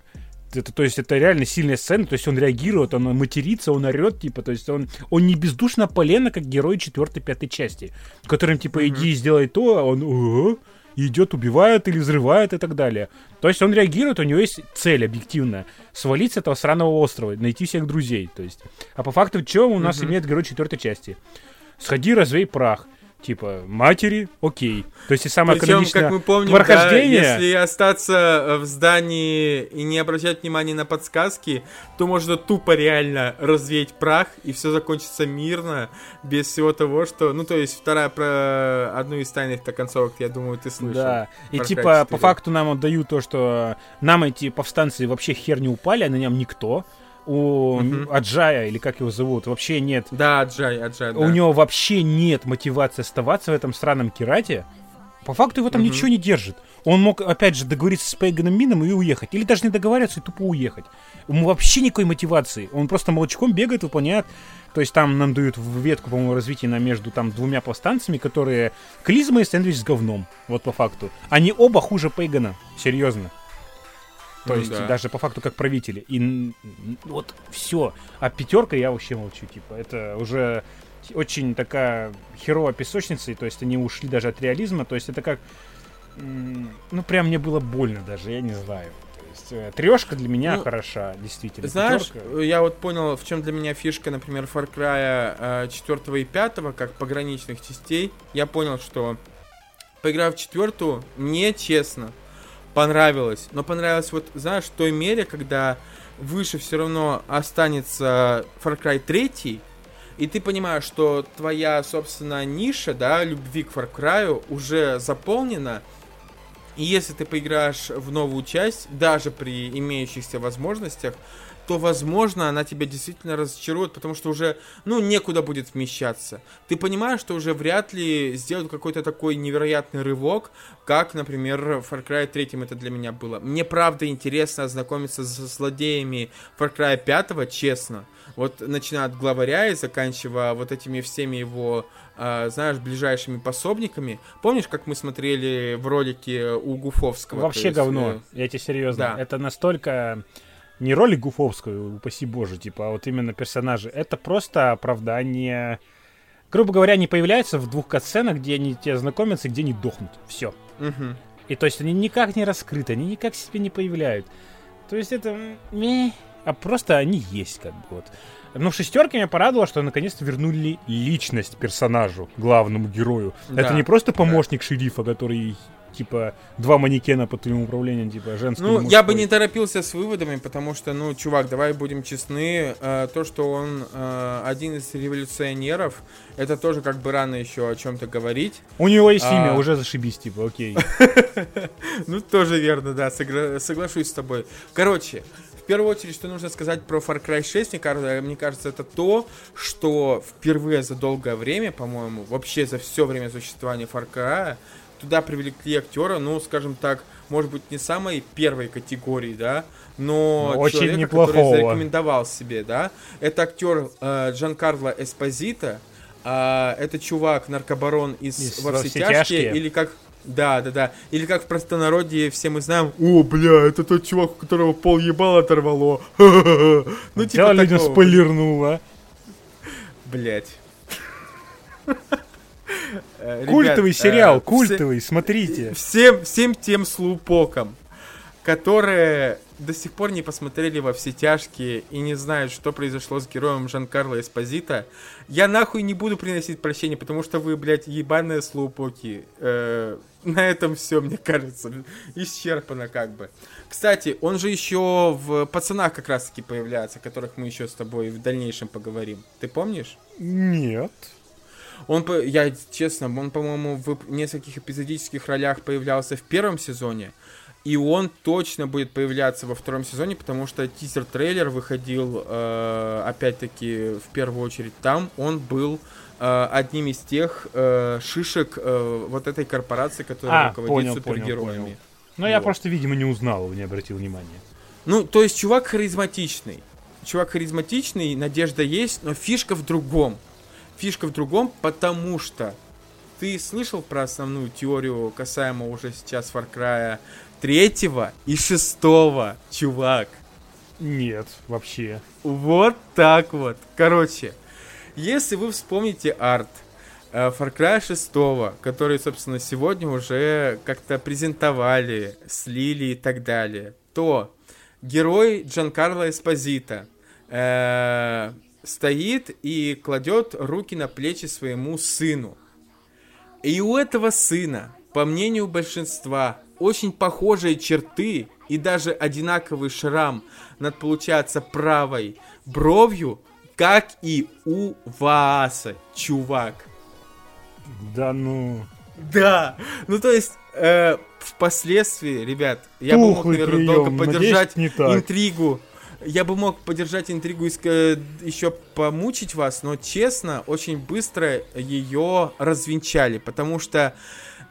это, то есть это реально сильная сцена, то есть он реагирует, он матерится, он орет, типа, то есть он, он не бездушно полено, как герой четвертой, пятой части, которым, типа, иди сделай то, а он идет, убивает или взрывает и так далее. То есть он реагирует, у него есть цель объективная. Свалить с этого сраного острова, найти всех друзей. То есть. А по факту, что у нас имеет герой четвертой части? Сходи, развей прах типа, матери, окей. То есть и самое Причем, экономичное как мы помним, да, если остаться э, в здании и не обращать внимания на подсказки, то можно тупо реально развеять прах, и все закончится мирно, без всего того, что... Ну, то есть вторая про одну из тайных-то концовок, я думаю, ты слышал. Да, и типа по факту нам отдают то, что нам эти повстанцы вообще хер не упали, а на нем никто у угу. Аджая, или как его зовут, вообще нет... Да, Аджай, Аджай, да. У него вообще нет мотивации оставаться в этом странном Кирате. По факту его там угу. ничего не держит. Он мог, опять же, договориться с Пейганом Мином и уехать. Или даже не договариваться и тупо уехать. Ему вообще никакой мотивации. Он просто молчком бегает, выполняет. То есть там нам дают ветку, по-моему, развития на между там двумя повстанцами, которые клизма и сэндвич с говном. Вот по факту. Они оба хуже Пейгана. Серьезно. То ну, есть да. даже по факту как правители. И вот все. А пятерка я вообще молчу. Типа, это уже очень такая херовая песочница, и, то есть они ушли даже от реализма. То есть это как... Ну, прям мне было больно даже, я не знаю. Э, Трешка для меня ну, хороша, действительно. Знаешь, Пятерка... я вот понял, в чем для меня фишка, например, Far Cry 4 э, и 5, как пограничных частей. Я понял, что поиграв в четвертую, мне честно, понравилось. Но понравилось вот, знаешь, в той мере, когда выше все равно останется Far Cry 3, и ты понимаешь, что твоя, собственно, ниша, да, любви к Far Cry уже заполнена, и если ты поиграешь в новую часть, даже при имеющихся возможностях, то, возможно, она тебя действительно разочарует, потому что уже, ну, некуда будет вмещаться. Ты понимаешь, что уже вряд ли сделают какой-то такой невероятный рывок, как, например, в Far Cry 3 это для меня было. Мне, правда, интересно ознакомиться со злодеями Far Cry 5, честно. Вот начиная от главаря и заканчивая вот этими всеми его, э, знаешь, ближайшими пособниками. Помнишь, как мы смотрели в ролике у Гуфовского? Вообще есть, говно, э... я тебе серьезно. Да. Это настолько не роли Гуфовскую, упаси боже, типа, а вот именно персонажи. Это просто оправдание... Грубо говоря, они появляются в двух катсценах, где они тебе знакомятся, где они дохнут. Все. Угу. И то есть они никак не раскрыты, они никак себе не появляют. То есть это... А просто они есть, как бы вот. Ну, в шестерке меня порадовало, что наконец-то вернули личность персонажу, главному герою. Да. Это не просто помощник да. шерифа, который типа, два манекена под твоим управлением, типа, женский Ну, я бы не торопился с выводами, потому что, ну, чувак, давай будем честны, э, то, что он э, один из революционеров, это тоже как бы рано еще о чем-то говорить. У него есть а... имя, уже зашибись, типа, окей. <laughs> Ну, тоже верно, да, соглашусь с тобой. Короче, в первую очередь, что нужно сказать про Far Cry 6, мне кажется, мне кажется, это то, что впервые за долгое время, по-моему, вообще за все время существования Far Cry, туда привлекли актера, ну, скажем так, может быть, не самой первой категории, да, но, но очень человека, неплохого. который зарекомендовал себе, да. Это актер э, Джан Карло Эспозита, э, это чувак, наркобарон из, из «Во все тяжкие», или как да, да, да. Или как в простонародье все мы знаем, о, бля, это тот чувак, у которого пол ебал оторвало. <laughs> Ну, типа людям спойлернуло. Блять. Э, культовый ребят, сериал, э, культовый, все, смотрите. Всем, всем тем слупокам, которые до сих пор не посмотрели во все тяжкие и не знают, что произошло с героем Жан-Карло Эспозита, я нахуй не буду приносить прощения, потому что вы, блядь, ебаные слоупоки. Э, на этом все, мне кажется, исчерпано как бы. Кстати, он же еще в пацанах как раз-таки появляется, о которых мы еще с тобой в дальнейшем поговорим. Ты помнишь? Нет. Он, я честно, он, по-моему, в нескольких эпизодических ролях появлялся в первом сезоне, и он точно будет появляться во втором сезоне, потому что тизер-трейлер выходил, э, опять-таки, в первую очередь там. Он был э, одним из тех э, шишек э, вот этой корпорации, которая а, руководит понял, супергероями. Понял, понял. Но вот. я просто, видимо, не узнал его, не обратил внимания. Ну, то есть чувак харизматичный. Чувак харизматичный, надежда есть, но фишка в другом. Фишка в другом, потому что ты слышал про основную теорию касаемо уже сейчас Far Cry третьего и шестого, чувак? Нет, вообще. Вот так вот. Короче, если вы вспомните арт э, Far Cry 6, который, собственно, сегодня уже как-то презентовали, слили и так далее, то герой Джанкарло Эспозита э, стоит и кладет руки на плечи своему сыну. И у этого сына, по мнению большинства, очень похожие черты и даже одинаковый шрам над, получается, правой бровью, как и у Вааса, чувак. Да ну... Да, ну то есть э, впоследствии, ребят, я Тухлый бы мог, наверное, прием. долго поддержать интригу я бы мог поддержать интригу и еще помучить вас, но честно, очень быстро ее развенчали, потому что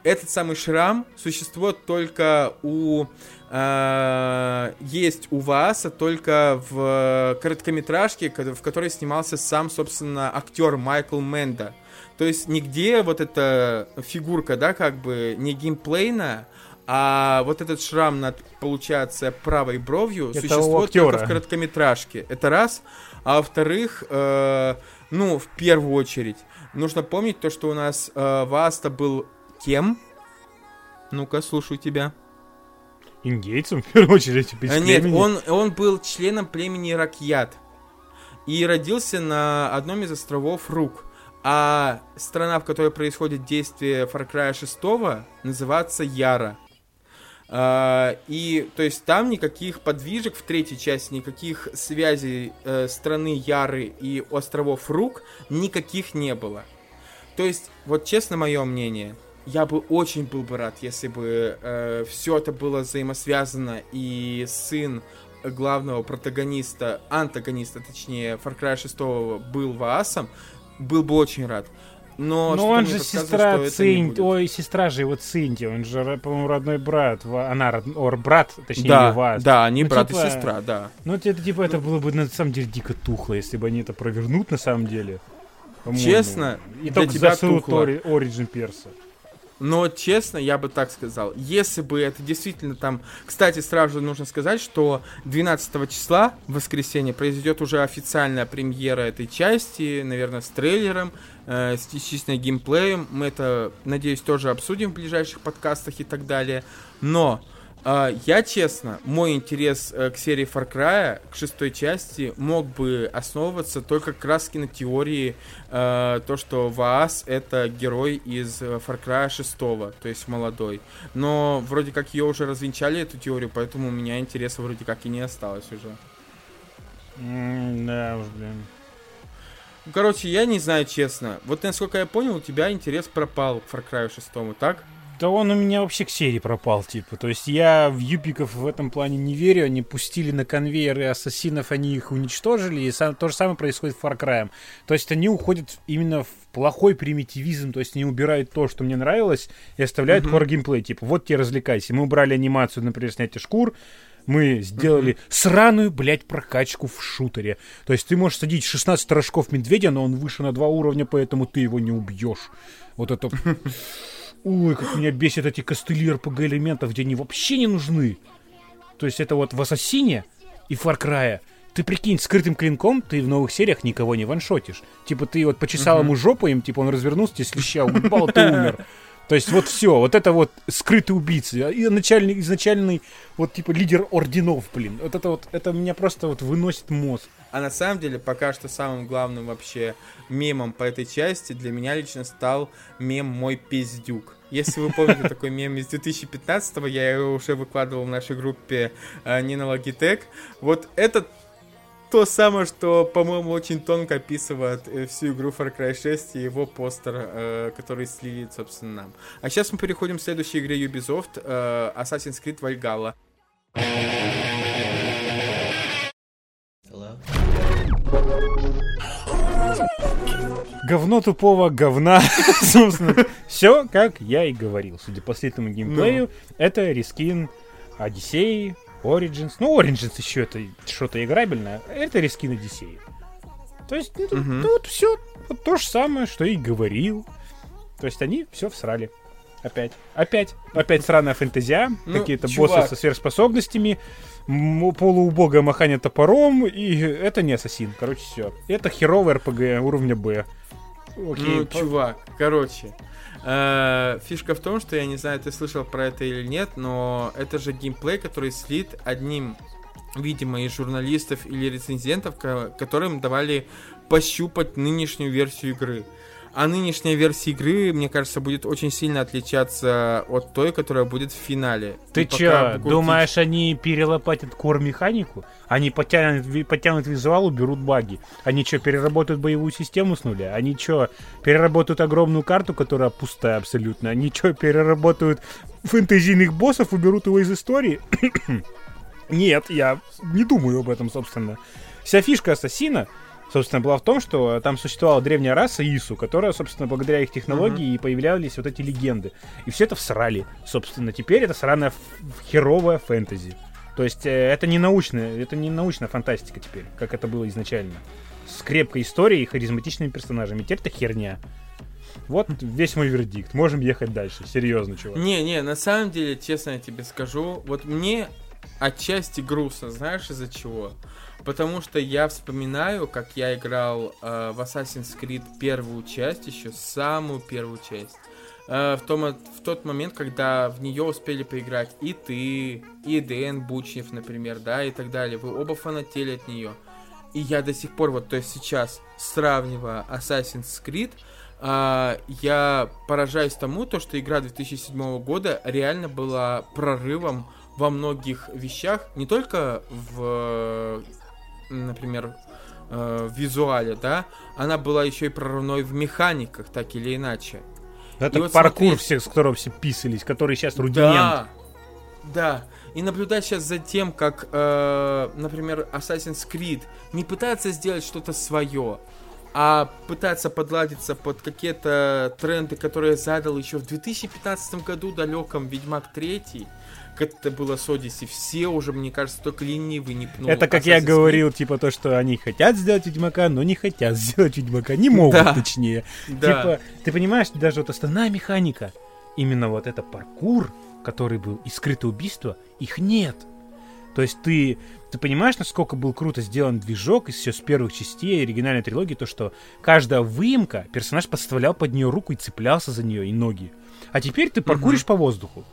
этот самый шрам существует только у э, есть у вас только в короткометражке, в которой снимался сам, собственно, актер Майкл Менда. То есть нигде вот эта фигурка, да, как бы не геймплейная, а вот этот шрам над, получается, правой бровью это существует только в короткометражке. Это раз. А во-вторых, э, ну, в первую очередь, нужно помнить то, что у нас э, Васта был кем? Ну-ка, слушаю тебя. Индейцем, <laughs> в первую очередь, без Нет, он, он был членом племени Ракьят. И родился на одном из островов Рук. А страна, в которой происходит действие Far Cry 6, называется Яра. Uh, и, то есть, там никаких подвижек в третьей части, никаких связей uh, страны Яры и островов Рук никаких не было. То есть, вот честно мое мнение, я бы очень был бы рад, если бы uh, все это было взаимосвязано и сын главного протагониста, антагониста, точнее, Far Cry 6 был Ваасом, был бы очень рад. Но, Но он же сестра Цинти, ой, сестра же его Цинти, он же, по-моему, родной брат, она, род... ор, брат, точнее, да, вас. Да, они ну, брат типа... и сестра, да. Ну, это, типа, это было бы, на самом деле, дико тухло, если бы они это провернут, на самом деле. Честно, и для тебя тухло. Origin Перса. Но, честно, я бы так сказал, если бы это действительно там... Кстати, сразу нужно сказать, что 12 числа, в воскресенье, произойдет уже официальная премьера этой части, наверное, с трейлером, э, с частично геймплеем. Мы это, надеюсь, тоже обсудим в ближайших подкастах и так далее. Но я, честно, мой интерес uh, к серии Far Cry, к шестой части, мог бы основываться только как раз на теории uh, то, что Ваас это герой из Far Cry 6, то есть молодой. Но вроде как ее уже развенчали, эту теорию, поэтому у меня интереса вроде как и не осталось уже. Mm, да уж, блин. Короче, я не знаю, честно. Вот насколько я понял, у тебя интерес пропал к Far Cry 6, так? Да он у меня вообще к серии пропал, типа. То есть я в юпиков в этом плане не верю. Они пустили на конвейеры ассасинов, они их уничтожили. И сам, то же самое происходит с Far Cry. То есть они уходят именно в плохой примитивизм. То есть они убирают то, что мне нравилось, и оставляют mm-hmm. геймплей. Типа, вот тебе развлекайся. Мы убрали анимацию, например, снятия шкур. Мы сделали mm-hmm. сраную, блядь, прокачку в шутере. То есть ты можешь садить 16 рожков медведя, но он выше на два уровня, поэтому ты его не убьешь. Вот это... <laughs> Ой, как меня бесит эти костыли RPG элементов, где они вообще не нужны. То есть это вот в Ассасине и Far Cry ты прикинь, скрытым клинком ты в новых сериях никого не ваншотишь. Типа ты вот почесал ему жопу им, типа он развернулся, тебе с леща упал, ты умер. <laughs> То есть вот все, вот это вот скрытый убийца, и начальный, изначальный вот типа лидер орденов, блин. Вот это вот, это меня просто вот выносит мозг. А на самом деле, пока что самым главным вообще мемом по этой части для меня лично стал мем «Мой пиздюк». Если вы помните такой мем из 2015-го, я его уже выкладывал в нашей группе э, Нина Логитек. Вот этот то самое, что, по-моему, очень тонко описывает э, всю игру Far Cry 6 и его постер, э, который слили, собственно, нам. А сейчас мы переходим к следующей игре Ubisoft, э, Assassin's Creed Valhalla. Говно тупого говна. <laughs> Собственно, все, как я и говорил. Судя по слитому геймплею, ну. это рискин Одиссеи, Origins. Ну, Origins еще это что-то играбельное. Это рискин Одиссеи. То есть, ну, угу. ну вот все вот то же самое, что и говорил. То есть они все всрали. Опять. Опять. Опять сраная фэнтезия. Ну, Какие-то боссы со сверхспособностями. Полуубогое махание топором. И это не ассасин. Короче, все. Это херовый РПГ уровня Б. Окей, ну, по... чувак, короче. Э, фишка в том, что я не знаю, ты слышал про это или нет, но это же геймплей, который слит одним, видимо, из журналистов или рецензентов, которым давали пощупать нынешнюю версию игры. А нынешняя версия игры, мне кажется, будет очень сильно отличаться от той, которая будет в финале. Ты чё, крутить... думаешь, они перелопатят кор-механику? Они потянут, потянут визуал, уберут баги. Они что, переработают боевую систему с нуля? Они что, переработают огромную карту, которая пустая абсолютно? Они что, переработают фэнтезийных боссов, уберут его из истории? <coughs> Нет, я не думаю об этом, собственно. Вся фишка Ассасина — собственно, была в том, что там существовала древняя раса Ису, которая, собственно, благодаря их технологии mm-hmm. и появлялись вот эти легенды. И все это всрали. Собственно, теперь это сраная херовая фэнтези. То есть э, это не научная, это не научная фантастика теперь, как это было изначально. С крепкой историей и харизматичными персонажами. Теперь это херня. Вот весь мой вердикт. Можем ехать дальше. Серьезно, чувак. Не-не, на самом деле, честно я тебе скажу, вот мне отчасти грустно, знаешь, из-за чего? Потому что я вспоминаю, как я играл э, в Assassin's Creed первую часть, еще самую первую часть. Э, в, том, в тот момент, когда в нее успели поиграть и ты, и Дэн Бучнев, например, да, и так далее. Вы оба фанатели от нее. И я до сих пор, вот то есть сейчас, сравнивая Assassin's Creed, Uh, я поражаюсь тому, то, что игра 2007 года реально была прорывом во многих вещах, не только в например, э, в визуале, да, она была еще и прорывной в механиках, так или иначе. Это и вот паркур смотри... всех, с которого все писались, который сейчас рудимент. Да, да. И наблюдать сейчас за тем, как, э, например, Assassin's Creed не пытается сделать что-то свое, а пытается подладиться под какие-то тренды, которые задал еще в 2015 году далеком Ведьмак 3, как это было с Одиссе, все уже, мне кажется, только ленивый не пнул. Это как я говорил, типа то, что они хотят сделать Ведьмака, но не хотят <laughs> сделать Ведьмака, не могут, да. точнее. Да. Типа, ты понимаешь, даже вот основная механика, именно вот это паркур, который был, и скрытое убийство, их нет. То есть ты, ты понимаешь, насколько был круто сделан движок из все с первых частей оригинальной трилогии, то что каждая выемка, персонаж подставлял под нее руку и цеплялся за нее и ноги. А теперь ты паркуришь угу. по воздуху.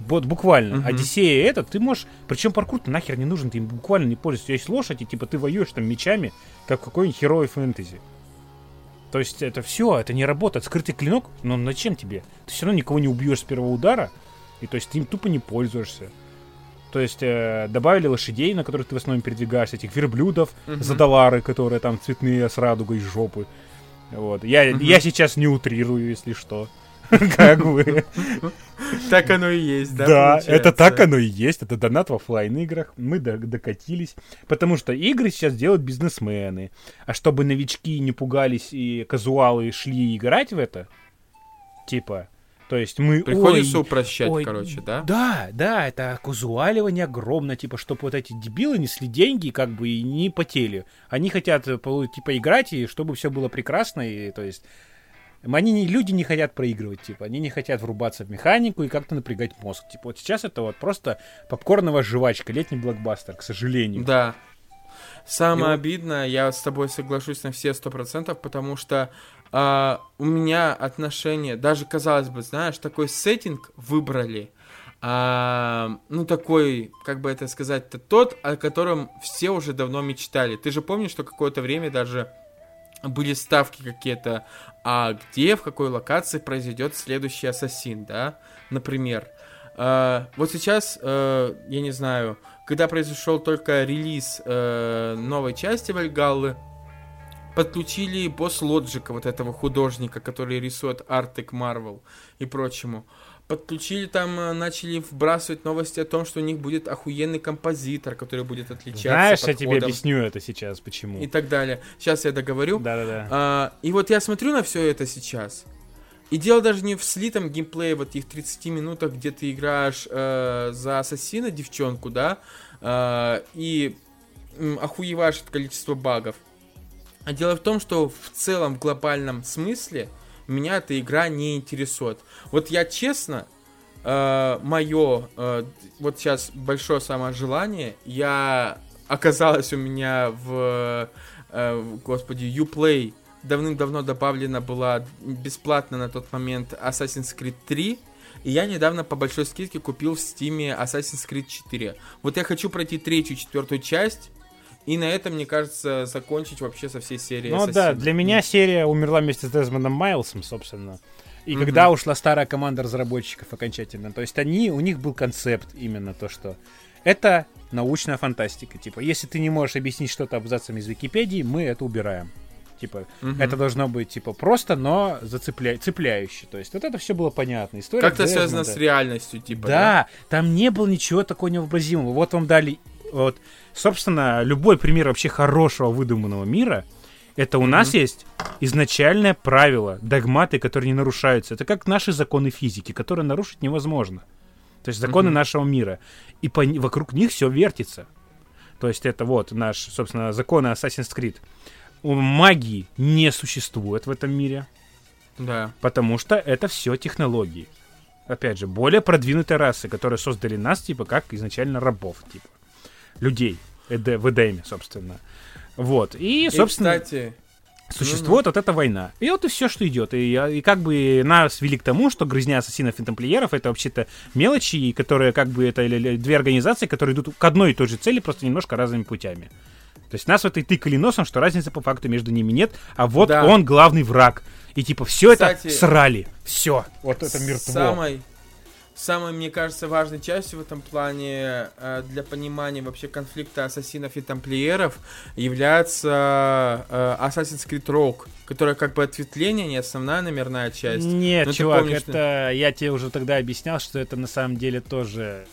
Вот буквально. Угу. Одиссея этот, ты можешь... Причем паркур нахер не нужен, ты им буквально не пользуешься. Есть лошадь, и типа ты воюешь там мечами, как какой-нибудь герой фэнтези. То есть это все, это не работает. Скрытый клинок, но на чем тебе? Ты все равно никого не убьешь с первого удара, и то есть ты им тупо не пользуешься. То есть э, добавили лошадей, на которых ты в основном передвигаешься, этих верблюдов, uh-huh. задолары, которые там цветные с радугой жопы. Вот. Я, uh-huh. я сейчас не утрирую, если что. <laughs> Как бы. Так оно и есть, да? Да, это так оно и есть. Это донат в офлайн играх. Мы докатились. Потому что игры сейчас делают бизнесмены. А чтобы новички не пугались и казуалы шли играть в это, типа, то есть мы... Приходится ой, упрощать, ой, короче, да? Да, да, это казуаливание огромное, типа, чтобы вот эти дебилы несли деньги, как бы, и не потели. Они хотят, типа, играть, и чтобы все было прекрасно, и, то есть, они не, люди не хотят проигрывать, типа, они не хотят врубаться в механику и как-то напрягать мозг. Типа, вот сейчас это вот просто попкорновая жвачка, летний блокбастер, к сожалению. Да. Самое и обидное, я с тобой соглашусь на все сто процентов, потому что а, у меня отношение, даже казалось бы, знаешь, такой сеттинг выбрали, а, ну такой, как бы это сказать-то, тот, о котором все уже давно мечтали. Ты же помнишь, что какое-то время даже были ставки какие-то, а где, в какой локации произойдет следующий ассасин, да, например. Uh, вот сейчас, uh, я не знаю, когда произошел только релиз uh, новой части Вальгаллы, подключили босс Лоджика, вот этого художника, который рисует Артек Марвел и прочему. Подключили там, начали вбрасывать новости о том, что у них будет охуенный композитор, который будет отличаться. Знаешь, подходом, я тебе объясню это сейчас, почему. И так далее. Сейчас я договорю. Да-да-да. А, и вот я смотрю на все это сейчас. И дело даже не в слитом геймплее, вот этих 30 минутах, где ты играешь э, за ассасина, девчонку, да, э, и э, охуеваешь от количества багов. А дело в том, что в целом, в глобальном смысле, меня эта игра не интересует. Вот я честно, э, мое, э, вот сейчас большое самое желание, я оказалось у меня в, э, господи, Uplay давным-давно добавлена была бесплатно на тот момент Assassin's Creed 3. И я недавно по большой скидке купил в Стиме Assassin's Creed 4. Вот я хочу пройти третью, четвертую часть. И на этом, мне кажется, закончить вообще со всей серией. Ну да, для меня серия умерла вместе с Дезмондом Майлсом, собственно. И mm-hmm. когда ушла старая команда разработчиков окончательно. То есть они, у них был концепт именно то, что это научная фантастика. Типа, если ты не можешь объяснить что-то абзацами из Википедии, мы это убираем. Типа, угу. это должно быть, типа, просто, но зацепля... цепляюще. То есть, вот это все было понятно. История Как-то связано с реальностью, типа. Да, да, там не было ничего такого невообразимого. Вот вам дали, вот, собственно, любой пример вообще хорошего выдуманного мира. Это у mm нас есть изначальное правило, догматы, которые не нарушаются. Это как наши законы физики, которые нарушить невозможно. То есть законы mm нашего мира. И по, вокруг них все вертится. То есть это вот наш, собственно, законы Assassin's Creed магии не существует в этом мире. Да. Потому что это все технологии. Опять же, более продвинутые расы, которые создали нас, типа, как изначально рабов, типа. Людей. Эд, в Эдеме, собственно. Вот. И, собственно... И, кстати, Существует ну, вот эта война. И вот и все, что идет. И, и как бы нас вели к тому, что грызня ассасинов и тамплиеров это вообще-то мелочи, которые как бы это две организации, которые идут к одной и той же цели, просто немножко разными путями. То есть нас в этой тыкали носом, что разницы по факту между ними нет, а вот да. он главный враг. И типа все это срали. Все. Вот это мертво. Самой, самой, мне кажется, важной частью в этом плане э, для понимания вообще конфликта ассасинов и тамплиеров является э, Assassin's Creed Rogue, которая как бы ответвление, не основная номерная часть. Нет, Но чувак, помнишь, это я тебе уже тогда объяснял, что это на самом деле тоже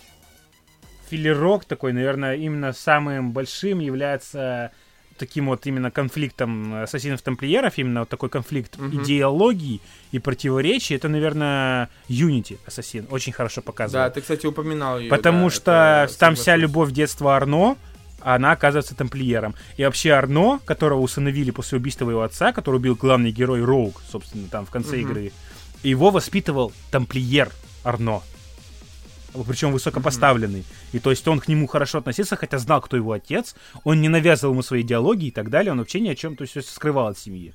филерок такой, наверное, именно самым большим является таким вот именно конфликтом ассасинов-тамплиеров, именно вот такой конфликт uh-huh. идеологии и противоречий, это, наверное, Unity Ассасин очень хорошо показывает. Да, ты, кстати, упоминал ее. Потому да, что там вся любовь детства Арно, она оказывается тамплиером. И вообще Арно, которого усыновили после убийства его отца, который убил главный герой Роук, собственно, там в конце uh-huh. игры, его воспитывал тамплиер Арно причем высокопоставленный. Mm-hmm. И то есть он к нему хорошо относился, хотя знал, кто его отец, он не навязывал ему свои идеологии и так далее, он вообще ни о чем, то есть скрывал от семьи.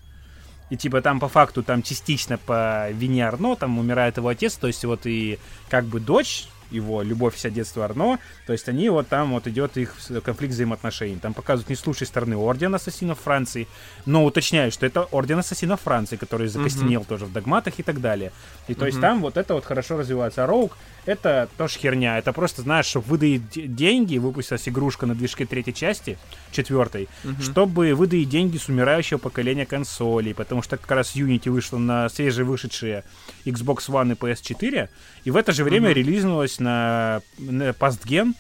И типа там по факту там частично по вине Арно там умирает его отец, то есть вот и как бы дочь его любовь вся детство Арно. То есть они вот там вот идет их конфликт взаимоотношений. Там показывают не с лучшей стороны Орден Ассасинов Франции, но уточняют, что это Орден Ассасинов Франции, который закостенел mm-hmm. тоже в догматах и так далее. И то mm-hmm. есть там вот это вот хорошо развивается. А Роук это тоже херня. Это просто, знаешь, чтобы выдать деньги, выпустилась игрушка на движке третьей части, четвертой, mm-hmm. чтобы выдать деньги с умирающего поколения консолей, потому что как раз Unity вышла на свежевышедшие Xbox One и PS4, и в это же время mm-hmm. релизнулась на, на постген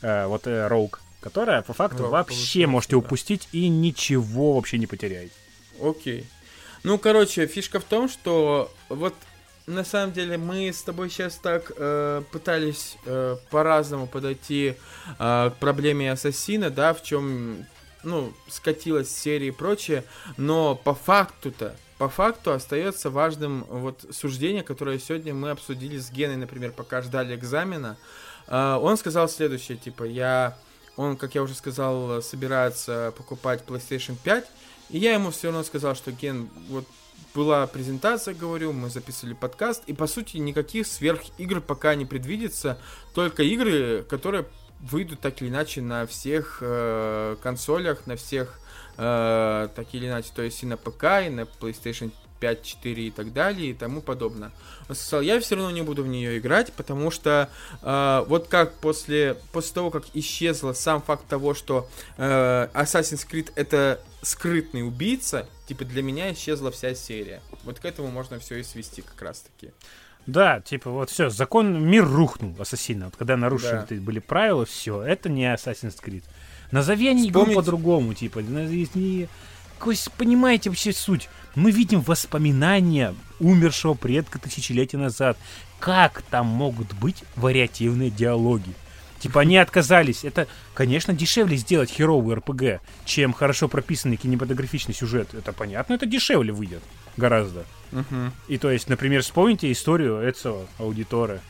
э, вот э, Rogue, которая по факту Rogue, вообще можете да. упустить и ничего вообще не потеряете. Окей. Ну, короче, фишка в том, что вот на самом деле мы с тобой сейчас так э, пытались э, по-разному подойти э, к проблеме ассасина, да, в чем, ну, скатилась серия и прочее, но по факту-то, по факту остается важным вот суждение, которое сегодня мы обсудили с Геной, например, пока ждали экзамена. Э, он сказал следующее, типа, я, он, как я уже сказал, собирается покупать PlayStation 5, и я ему все равно сказал, что Ген, вот была презентация, говорю, мы записывали подкаст, и по сути никаких сверх игр пока не предвидится, только игры, которые выйдут так или иначе на всех э, консолях, на всех э, так или иначе, то есть и на ПК, и на PlayStation 5, 4 и так далее и тому подобное. Но сказал, я все равно не буду в нее играть, потому что э, вот как после, после того, как исчезла сам факт того, что э, Assassin's Creed это скрытный убийца, типа для меня исчезла вся серия. Вот к этому можно все и свести как раз таки. Да, типа вот все, закон, мир рухнул, Ассасина. Вот когда нарушены да. были правила, все, это не Assassin's Creed. Назови они Вспомнить... игру по-другому, типа, не... Понимаете вообще суть? Мы видим воспоминания умершего предка тысячелетия назад. Как там могут быть вариативные диалоги? Типа они отказались. Это, конечно, дешевле сделать херовый РПГ, чем хорошо прописанный кинематографичный сюжет. Это понятно, это дешевле выйдет гораздо. Угу. И то есть, например, вспомните историю Эцио Аудиторы.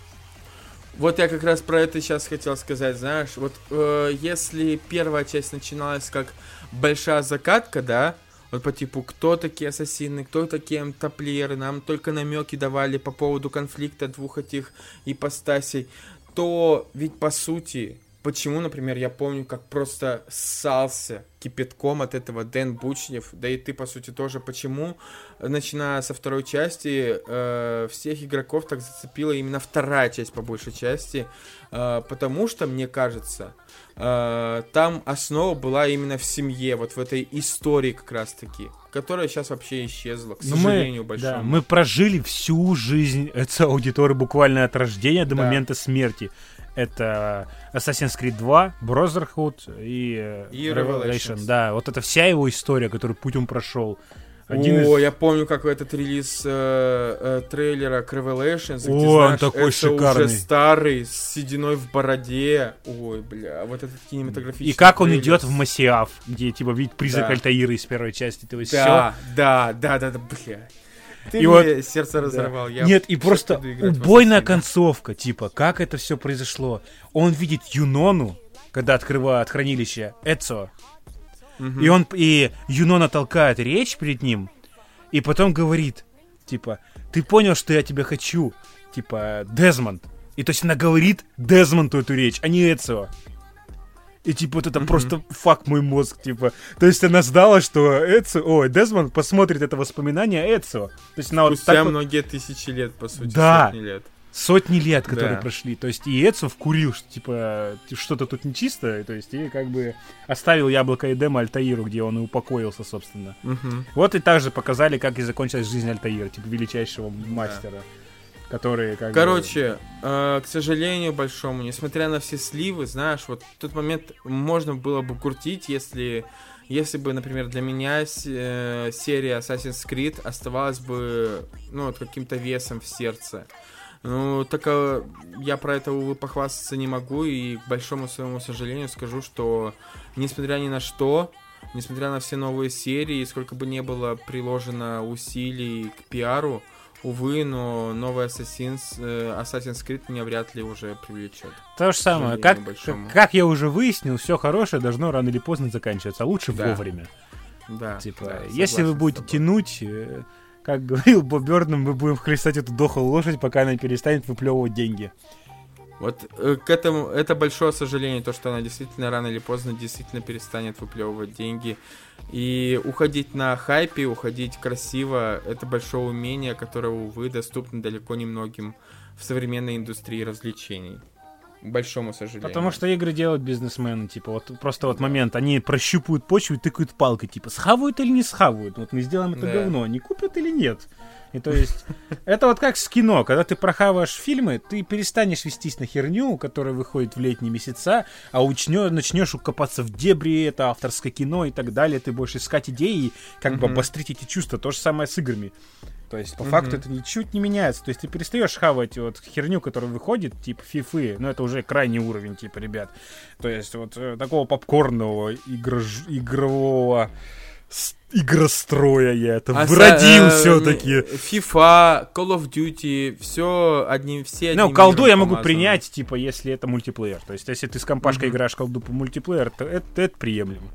Вот я как раз про это сейчас хотел сказать, знаешь, вот э, если первая часть начиналась как большая закатка, да, вот по типу, кто такие ассасины, кто такие таплиеры, нам только намеки давали по поводу конфликта двух этих ипостасей, то ведь по сути, почему, например, я помню, как просто ссался кипятком от этого Дэн Бучнев, да и ты, по сути, тоже, почему, начиная со второй части, э, всех игроков так зацепила именно вторая часть, по большей части, э, потому что, мне кажется, там основа была именно в семье, вот в этой истории как раз-таки, которая сейчас вообще исчезла, к ну, сожалению, мы, большому. Да, мы прожили всю жизнь этой аудитории буквально от рождения до да. момента смерти. Это Assassin's Creed 2, Brotherhood и, и Revelation. Revelation. Да, вот это вся его история, которую путь он прошел. Один О, из... я помню, как этот релиз э, э, трейлера к Revelations, где, О, знаешь, он такой это шикарный. уже старый, с сединой в бороде. Ой, бля, вот этот кинематографический И как он идет в Массиаф, где, типа, видит призрак да. Альтаиры из первой части. То есть да, все... да, да, да, да, бля. Ты и мне вот, сердце разорвал. Да. Я Нет, и просто убойная концовка, типа, как это все произошло. Он видит Юнону, когда открывает хранилище Эцо, Угу. И он, и Юнона толкает речь перед ним, и потом говорит, типа, ты понял, что я тебя хочу, типа, Дезмонд. И то есть она говорит Дезмонду эту речь, а не Эцио. И типа вот это mm-hmm. просто фак мой мозг, типа. То есть она знала, что Эцио, ой, Дезмонд посмотрит это воспоминание Эцио. То есть она Спустя вот так многие вот... тысячи лет, по сути, да. лет сотни лет, которые да. прошли. То есть и Эдсо вкурил, что типа что-то тут нечисто, то есть и как бы оставил яблоко и демо Альтаиру, где он и упокоился, собственно. Угу. Вот и также показали, как и закончилась жизнь Альтаира, типа величайшего мастера. Да. Которые как Короче, бы... э, к сожалению большому, несмотря на все сливы, знаешь, вот в тот момент можно было бы крутить, если если бы, например, для меня э, серия Assassin's Creed оставалась бы, ну, вот каким-то весом в сердце. Ну, так а, я про это, увы, похвастаться не могу, и к большому своему сожалению скажу, что несмотря ни на что, несмотря на все новые серии, сколько бы не было приложено усилий к пиару, увы, но новый Assassin's, э, Assassin's Creed меня вряд ли уже привлечет. То же самое, как, как, как я уже выяснил, все хорошее должно рано или поздно заканчиваться, а лучше да. вовремя. Да. Типа, да, если вы будете тянуть э, как говорил Боб мы будем хлестать эту дохлую лошадь, пока она перестанет выплевывать деньги. Вот э, к этому это большое сожаление, то, что она действительно рано или поздно действительно перестанет выплевывать деньги. И уходить на хайпе, уходить красиво, это большое умение, которое, увы, доступно далеко не многим в современной индустрии развлечений большому сожалению. Потому что игры делают бизнесмены, типа, вот просто вот момент, они прощупывают почву и тыкают палкой, типа, схавают или не схавают, вот мы сделаем это да. говно, они купят или нет. И то есть, это вот как с кино, когда ты прохаваешь фильмы, ты перестанешь вестись на херню, которая выходит в летние месяца, а учнё, начнешь укопаться в дебри, это авторское кино и так далее, ты будешь искать идеи, как бы обострить эти чувства. То же самое с играми. То есть, по mm-hmm. факту, это ничуть не меняется. То есть, ты перестаешь хавать вот херню, которая выходит, типа фифы, но это уже крайний уровень, типа, ребят. То есть, вот э, такого попкорного игрож... игрового игростроя я это а вродил э, все-таки. FIFA, Call of Duty, все одни, все одним Ну, колду я могу принять, типа, если это мультиплеер. То есть, если ты с компашкой mm-hmm. играешь колду по мультиплеер, то это, это приемлемо.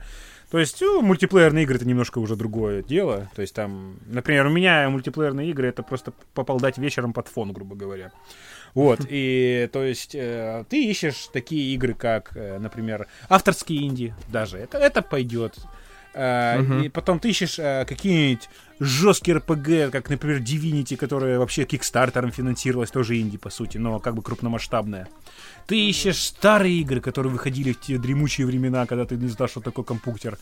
То есть, ну, мультиплеерные игры это немножко уже другое дело. То есть там, например, у меня мультиплеерные игры это просто попалдать вечером под фон, грубо говоря. Вот, и то есть э, ты ищешь такие игры, как, э, например, авторские инди, даже это, это пойдет. Э, uh-huh. И потом ты ищешь э, какие-нибудь жесткие RPG, как, например, Divinity, которая вообще кикстартером финансировалась, тоже инди, по сути, но как бы крупномасштабная. Ты ищешь старые игры, которые выходили в те дремучие времена, когда ты не знал, что такое компьютер.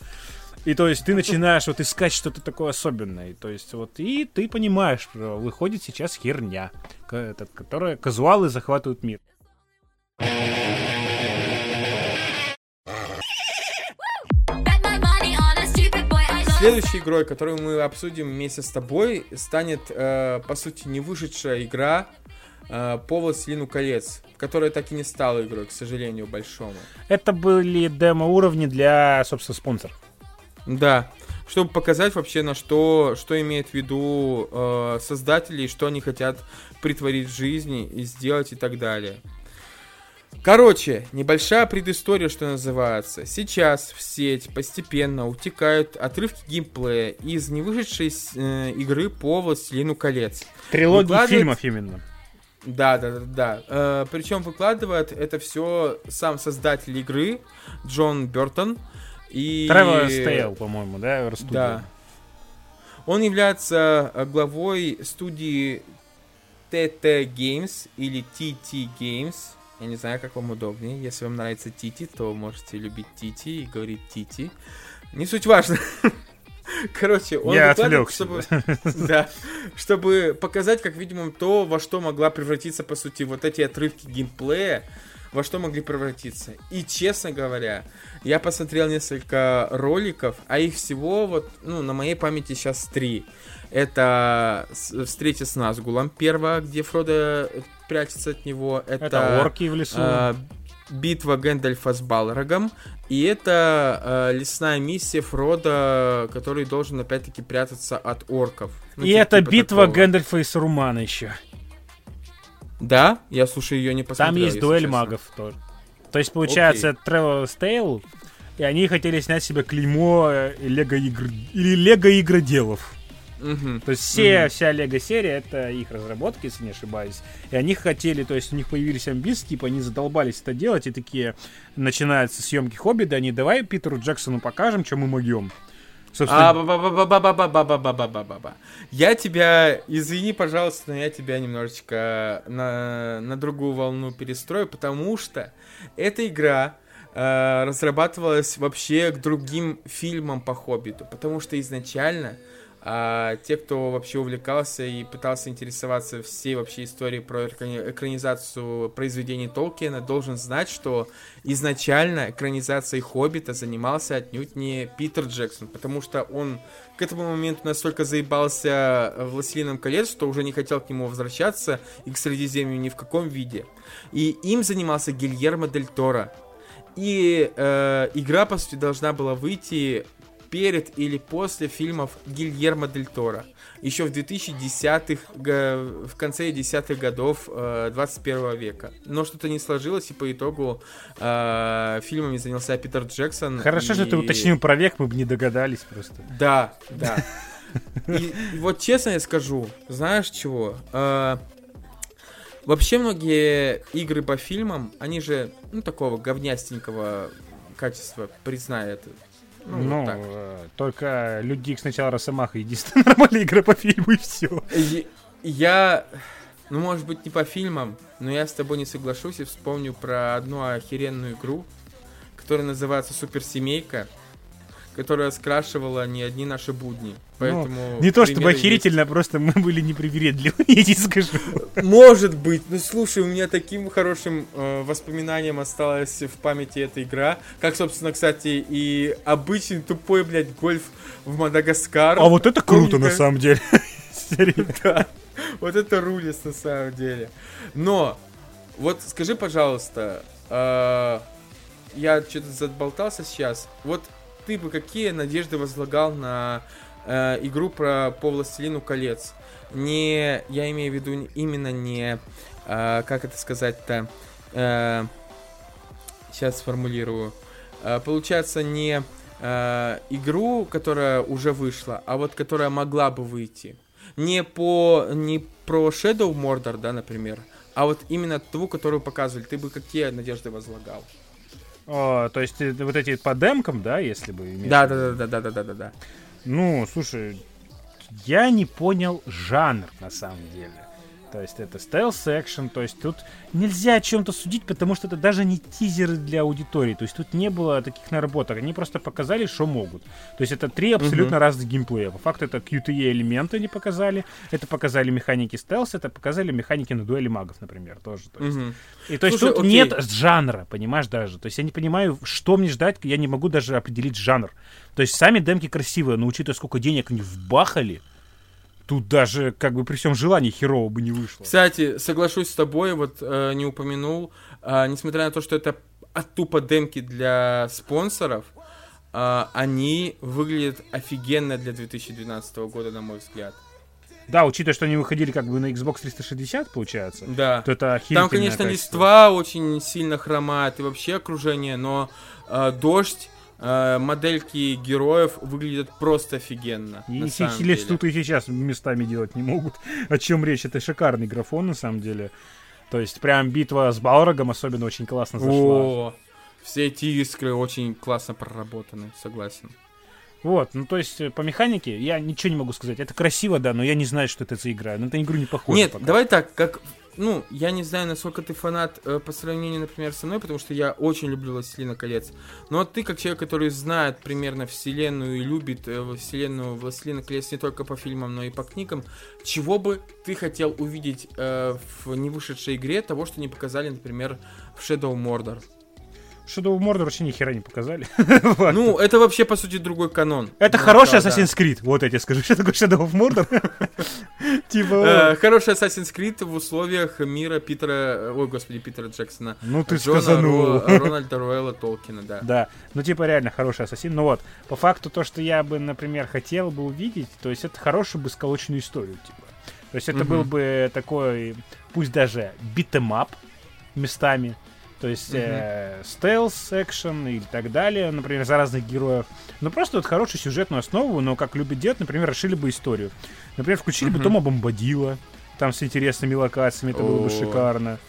И то есть ты начинаешь вот искать что-то такое особенное. То есть вот и ты понимаешь, что выходит сейчас херня, которая казуалы захватывают мир. Следующей игрой, которую мы обсудим вместе с тобой, станет, э, по сути, не вышедшая игра э, по «Властелину колец», которая так и не стала игрой, к сожалению, большому. Это были демо-уровни для, собственно, спонсоров. Да, чтобы показать вообще на что, что имеет в виду э, создатели, что они хотят притворить в жизни и сделать и так далее. Короче, небольшая предыстория, что называется. Сейчас в сеть постепенно утекают отрывки геймплея из невышедшей э, игры по Властелину колец. Трилогии Выкладывает... фильмов именно. Да, да, да, да. Э, причем выкладывает это все сам создатель игры Джон Бертон. И... Тревор Стейл, по-моему, да, студия. Да. Он является э, главой студии TT Games или TT Games. Я не знаю, как вам удобнее. Если вам нравится Тити, то можете любить Тити и говорить Тити. Не суть важно. <laughs> Короче, он Я отвлекся. Чтобы, <laughs> да, чтобы показать, как видимо, то, во что могла превратиться, по сути, вот эти отрывки геймплея, во что могли превратиться. И, честно говоря, я посмотрел несколько роликов, а их всего вот, ну, на моей памяти сейчас три. Это встреча с Назгулом первая, где Фродо прячется от него. Это, это орки в лесу. Э, битва Гэндальфа с Балрогом. И это э, лесная миссия Фрода, который должен опять-таки прятаться от орков. Ну, и типа, это типа битва такого. Гэндальфа и Сарумана еще. Да? Я, слушай, ее не посмотрел. Там есть дуэль честно. магов тоже. То есть, получается, okay. Travel Tale, и они хотели снять себе клеймо э, Лего игр... или Лего игроделов. Угу. То есть все, угу. вся Лего серия это их разработки, если не ошибаюсь. И они хотели, то есть у них появились амбиции, типа они задолбались это делать, и такие начинаются съемки Хоббита, они давай Питеру Джексону покажем, что мы могем. Собственно... Я тебя, извини, пожалуйста, но я тебя немножечко на, на другую волну перестрою, потому что эта игра э, разрабатывалась вообще к другим фильмам по Хоббиту, потому что изначально а те, кто вообще увлекался и пытался интересоваться всей вообще историей про экранизацию произведений Толкиена, должен знать, что изначально экранизацией Хоббита занимался отнюдь не Питер Джексон, потому что он к этому моменту настолько заебался Властелином колец, что уже не хотел к нему возвращаться и к Средиземью ни в каком виде. И им занимался Гильермо Дель Торо. И э, игра, по сути, должна была выйти перед или после фильмов Гильермо Дель Торо. Еще в 2010-х, в конце 10-х годов 21 э, века. Но что-то не сложилось, и по итогу э, фильмами занялся Питер Джексон. Хорошо, и... что ты уточнил про век, мы бы не догадались просто. Да, да. <laughs> И, и вот честно я скажу, знаешь чего? Э, вообще многие игры по фильмам, они же, ну, такого говнястенького качества, признай это. Ну, ну вот э, только Люди сначала Росомаха единственная <laughs> нормальная игра по фильму и все. Я, ну может быть не по фильмам, но я с тобой не соглашусь и вспомню про одну охеренную игру, которая называется Суперсемейка которая скрашивала не одни наши будни. Ну, Поэтому ну, не то чтобы охерительно, есть. просто мы были непривередливы, <laughs> я тебе скажу. Может быть. Ну слушай, у меня таким хорошим э, воспоминанием осталась в памяти эта игра. Как, собственно, кстати, и обычный тупой, блядь, гольф в Мадагаскар. А вот это круто, на самом деле. <laughs> Да. Вот это рулис на самом деле. Но, вот скажи, пожалуйста, э, я что-то заболтался сейчас. Вот ты бы какие надежды возлагал на э, игру про по Властелину колец? Не, я имею в виду именно не, э, как это сказать-то, э, сейчас сформулирую. Э, получается не э, игру, которая уже вышла, а вот которая могла бы выйти. Не по не про Shadow Mordor, да, например, а вот именно ту, которую показывали. Ты бы какие надежды возлагал? О, то есть э, вот эти по демкам, да, если бы. Да, да, да, да, да, да, да, да. Ну, слушай, я не понял жанр на самом деле. То есть это стелс-экшен, то есть тут нельзя о чем-то судить, потому что это даже не тизеры для аудитории. То есть тут не было таких наработок. Они просто показали, что могут. То есть это три абсолютно uh-huh. разных геймплея. По факту это QTE элементы они показали, это показали механики стелс, это показали механики на дуэли магов, например, тоже. То есть. Uh-huh. И то есть Слушай, тут окей. нет жанра, понимаешь, даже. То есть я не понимаю, что мне ждать, я не могу даже определить жанр. То есть сами демки красивые, но учитывая, сколько денег они вбахали, тут даже как бы при всем желании херово бы не вышло. Кстати, соглашусь с тобой, вот э, не упомянул, э, несмотря на то, что это тупо демки для спонсоров, э, они выглядят офигенно для 2012 года, на мой взгляд. Да, учитывая, что они выходили как бы на Xbox 360, получается. Да. То это Там, конечно, качество. листва очень сильно хромает и вообще окружение, но э, дождь модельки героев выглядят просто офигенно. И их тут и сейчас местами делать не могут. <laughs> О чем речь? Это шикарный графон, на самом деле. То есть, прям битва с Балрогом особенно очень классно зашла. О, все эти искры очень классно проработаны, согласен. Вот, ну то есть по механике я ничего не могу сказать. Это красиво, да, но я не знаю, что это за игра. На эту игру не похоже. Нет, пока. давай так, как ну, я не знаю, насколько ты фанат э, по сравнению, например, со мной, потому что я очень люблю «Властелина колец». Но ты, как человек, который знает примерно вселенную и любит э, вселенную «Властелина колец» не только по фильмам, но и по книгам, чего бы ты хотел увидеть э, в невышедшей игре того, что не показали, например, в Shadow Mordor? Shadow of Mordor вообще ни хера не показали. <laughs> ну, это вообще, по сути, другой канон. Это хороший Assassin's Creed. Вот я тебе скажу, <laughs> что такое Shadow of Mordor. <laughs> <laughs> типа... Э, хороший Assassin's Creed в условиях мира Питера... Ой, господи, Питера Джексона. Ну, ты сказанул. <laughs> Рональда Руэлла Толкина, да. Да. Ну, типа, реально хороший Ассасин. Ну вот, по факту, то, что я бы, например, хотел бы увидеть, то есть это хорошую бы сколоченную историю, типа. То есть это был бы такой, пусть даже beat 'em up местами, то есть mm-hmm. э, стелс, экшен и так далее, например, за разных героев. Ну, просто вот хорошую сюжетную основу, но, как любят делать, например, расшили бы историю. Например, включили mm-hmm. бы Тома Бомбадила, там с интересными локациями, это было бы шикарно.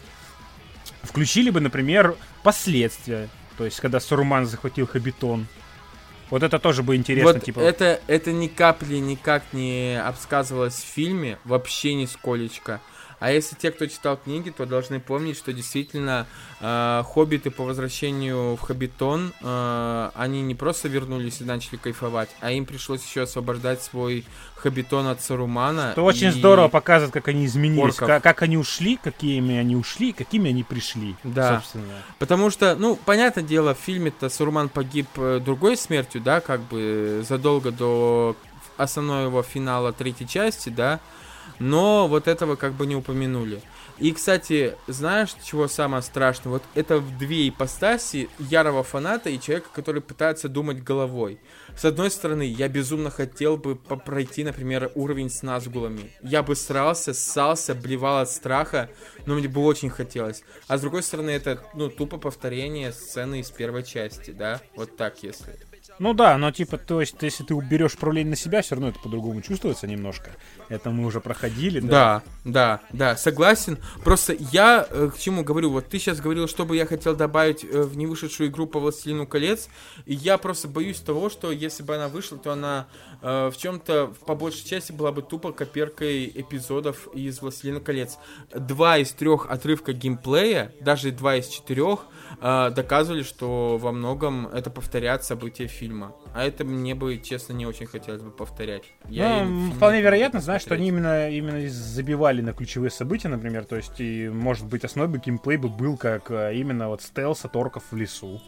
Включили бы, например, последствия, то есть, когда Саруман захватил Хоббитон. Вот это тоже бы интересно, вот типа. Это, это ни капли никак не обсказывалось в фильме, вообще нисколечко. А если те, кто читал книги, то должны помнить, что действительно э, хоббиты по возвращению в Хоббитон, э, они не просто вернулись и начали кайфовать, а им пришлось еще освобождать свой Хоббитон от Сарумана. Это очень здорово показывает, как они изменились, как, как они ушли, какими они ушли, какими они пришли. Да. Собственно. Потому что, ну, понятное дело, в фильме-то Саруман погиб э, другой смертью, да, как бы задолго до основного его финала третьей части, да, но вот этого как бы не упомянули. И, кстати, знаешь, чего самое страшное? Вот это в две ипостаси ярого фаната и человека, который пытается думать головой. С одной стороны, я безумно хотел бы пройти, например, уровень с Назгулами. Я бы срался, ссался, блевал от страха, но мне бы очень хотелось. А с другой стороны, это, ну, тупо повторение сцены из первой части, да? Вот так, если... Ну да, но типа, то есть, если ты уберешь управление на себя, все равно это по-другому чувствуется немножко. Это мы уже проходили, да? Да, да, да, согласен. Просто я э, к чему говорю, вот ты сейчас говорил, что бы я хотел добавить э, в невышедшую игру по Властелину колец, и я просто боюсь того, что если бы она вышла, то она э, в чем-то, по большей части, была бы тупо копиркой эпизодов из Властелина колец. Два из трех отрывка геймплея, даже два из четырех, э, доказывали, что во многом это повторяет события фильма. А это мне бы, честно, не очень хотелось бы повторять. Я ну, вполне вероятно, знаешь, что они именно, именно забивали на ключевые события, например, то есть, и, может быть, основной бы геймплей бы был как э, именно вот стелс от орков в лесу.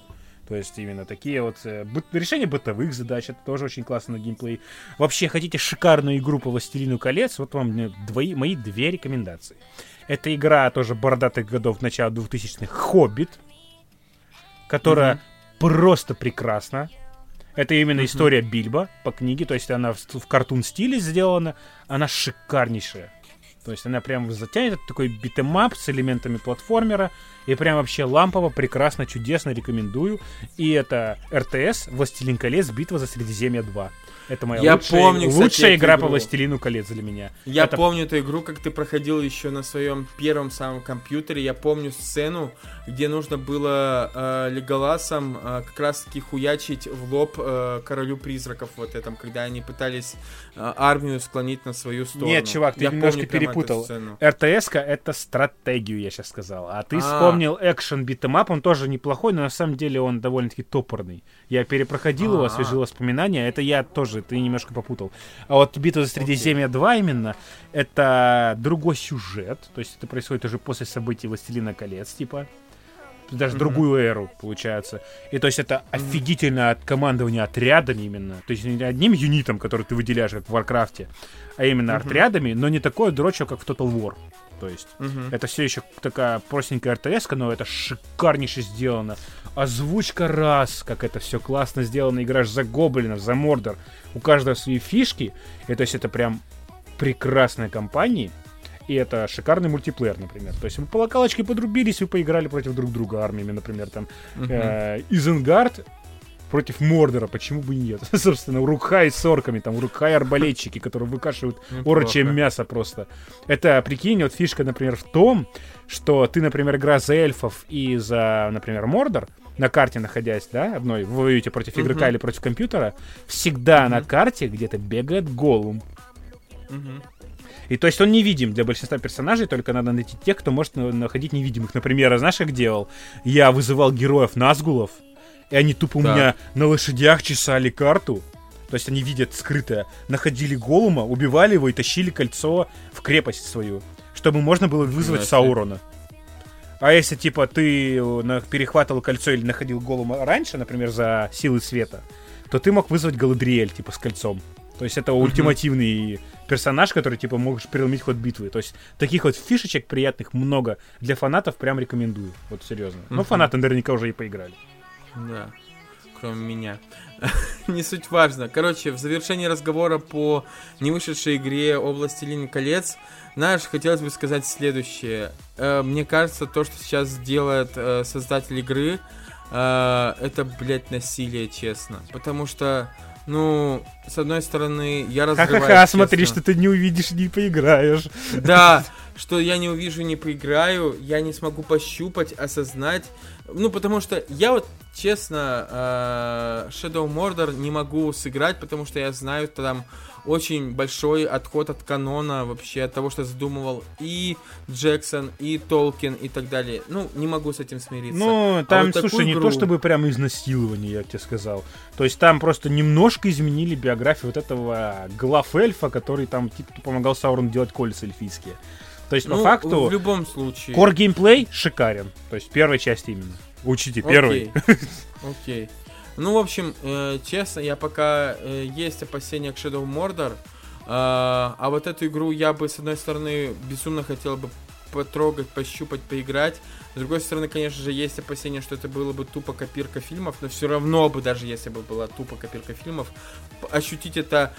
То есть именно такие вот э, решения бытовых задач, это тоже очень классно на геймплей. Вообще, хотите шикарную игру по Властелину колец, вот вам двои, мои две рекомендации. Это игра тоже бородатых годов начала 2000-х «Хоббит», которая mm-hmm. просто прекрасна. Это именно mm-hmm. история Бильбо по книге, то есть она в, в cartoon -стиле сделана, она шикарнейшая. То есть она прям затянет такой beat 'em up с элементами платформера. И прям вообще лампово, прекрасно, чудесно рекомендую. И это RTS «Властелин колец. Битва за Средиземье 2». Это моя я лучшая, помню, кстати, лучшая игра игру. по Властелину колец для меня. Я это... помню эту игру, как ты проходил еще на своем первом самом компьютере. Я помню сцену, где нужно было э, Леголасом э, как раз-таки хуячить в лоб э, королю призраков вот этом, когда они пытались э, армию склонить на свою сторону. Нет, чувак, ты я немножко перепутал. RTS -ка это стратегию, я сейчас сказал. А ты А-а-а. вспомнил экшен beat 'em up, он тоже неплохой, но на самом деле он довольно-таки топорный. Я перепроходил его, освежил воспоминания. Это я тоже ты немножко попутал. А вот «Битва за Средиземье 2» именно, это другой сюжет, то есть это происходит уже после событий «Властелина колец», типа, даже mm-hmm. другую эру, получается. И то есть это mm-hmm. офигительное от командования отрядами именно. То есть не одним юнитом, который ты выделяешь, как в Warcraft е, а именно mm-hmm. отрядами, но не такое дрочо, как в Total War. То есть mm-hmm. это все еще такая простенькая RTS, но это шикарнейше сделано. Озвучка раз, как это все классно сделано. Играешь за гоблинов, за Мордор. У каждого свои фишки. И то есть это прям прекрасная компания. И это шикарный мультиплеер, например. То есть вы по локалочке подрубились, вы поиграли против друг друга армиями, например, там э, Изенгард против Мордора, почему бы и нет? <laughs> Собственно, Урукхай с орками, там, Урукхай арбалетчики, которые выкашивают орочье мясо просто. Это, прикинь, вот фишка, например, в том, что ты, например, игра за эльфов и за, например, Мордор, на карте находясь, да, одной, вы воюете против игрока или против компьютера, всегда на карте где-то бегает голум. И то есть он невидим для большинства персонажей, только надо найти тех, кто может находить невидимых. Например, знаешь, как делал? Я вызывал героев Назгулов, и они тупо да. у меня на лошадях чесали карту. То есть они видят скрытое, находили голума, убивали его и тащили кольцо в крепость свою, чтобы можно было вызвать Саурона. А если, типа, ты э, перехватывал кольцо или находил голума раньше, например, за силы света, то ты мог вызвать Галадриэль, типа, с кольцом. То есть это ультимативный персонаж, который, типа, можешь переломить ход битвы. То есть таких вот фишечек приятных много. Для фанатов прям рекомендую. Вот серьезно. Ну, фанаты наверняка уже и поиграли. Да кроме меня. <laughs> не суть важно. Короче, в завершении разговора по невышедшей игре «Области Лин колец», знаешь, хотелось бы сказать следующее. Э, мне кажется, то, что сейчас делает э, создатель игры, э, это, блядь, насилие, честно. Потому что, ну, с одной стороны, я разрываю... Ха-ха-ха, смотри, что ты не увидишь, не поиграешь. Да, что я не увижу, не поиграю, я не смогу пощупать, осознать. Ну, потому что я вот, честно, э, Shadow Mordor не могу сыграть, потому что я знаю, что там очень большой отход от канона вообще, от того, что задумывал и Джексон, и Толкин, и так далее. Ну, не могу с этим смириться. Ну, там, а вот слушай, не игру... то чтобы прям изнасилование, я тебе сказал. То есть там просто немножко изменили биографию вот этого глав эльфа, который там типа помогал Саурону делать кольца эльфийские. То есть, ну, по факту... В любом случае. Core геймплей шикарен. То есть, первая часть именно. Учите, первый. Окей. <laughs> Ну, в общем, э, честно, я пока э, есть опасения к Shadow Mordor. Э, а вот эту игру я бы, с одной стороны, безумно хотел бы потрогать, пощупать, поиграть. С другой стороны, конечно же, есть опасения, что это было бы тупо копирка фильмов, но все равно бы, даже если бы была тупо копирка фильмов, ощутить это,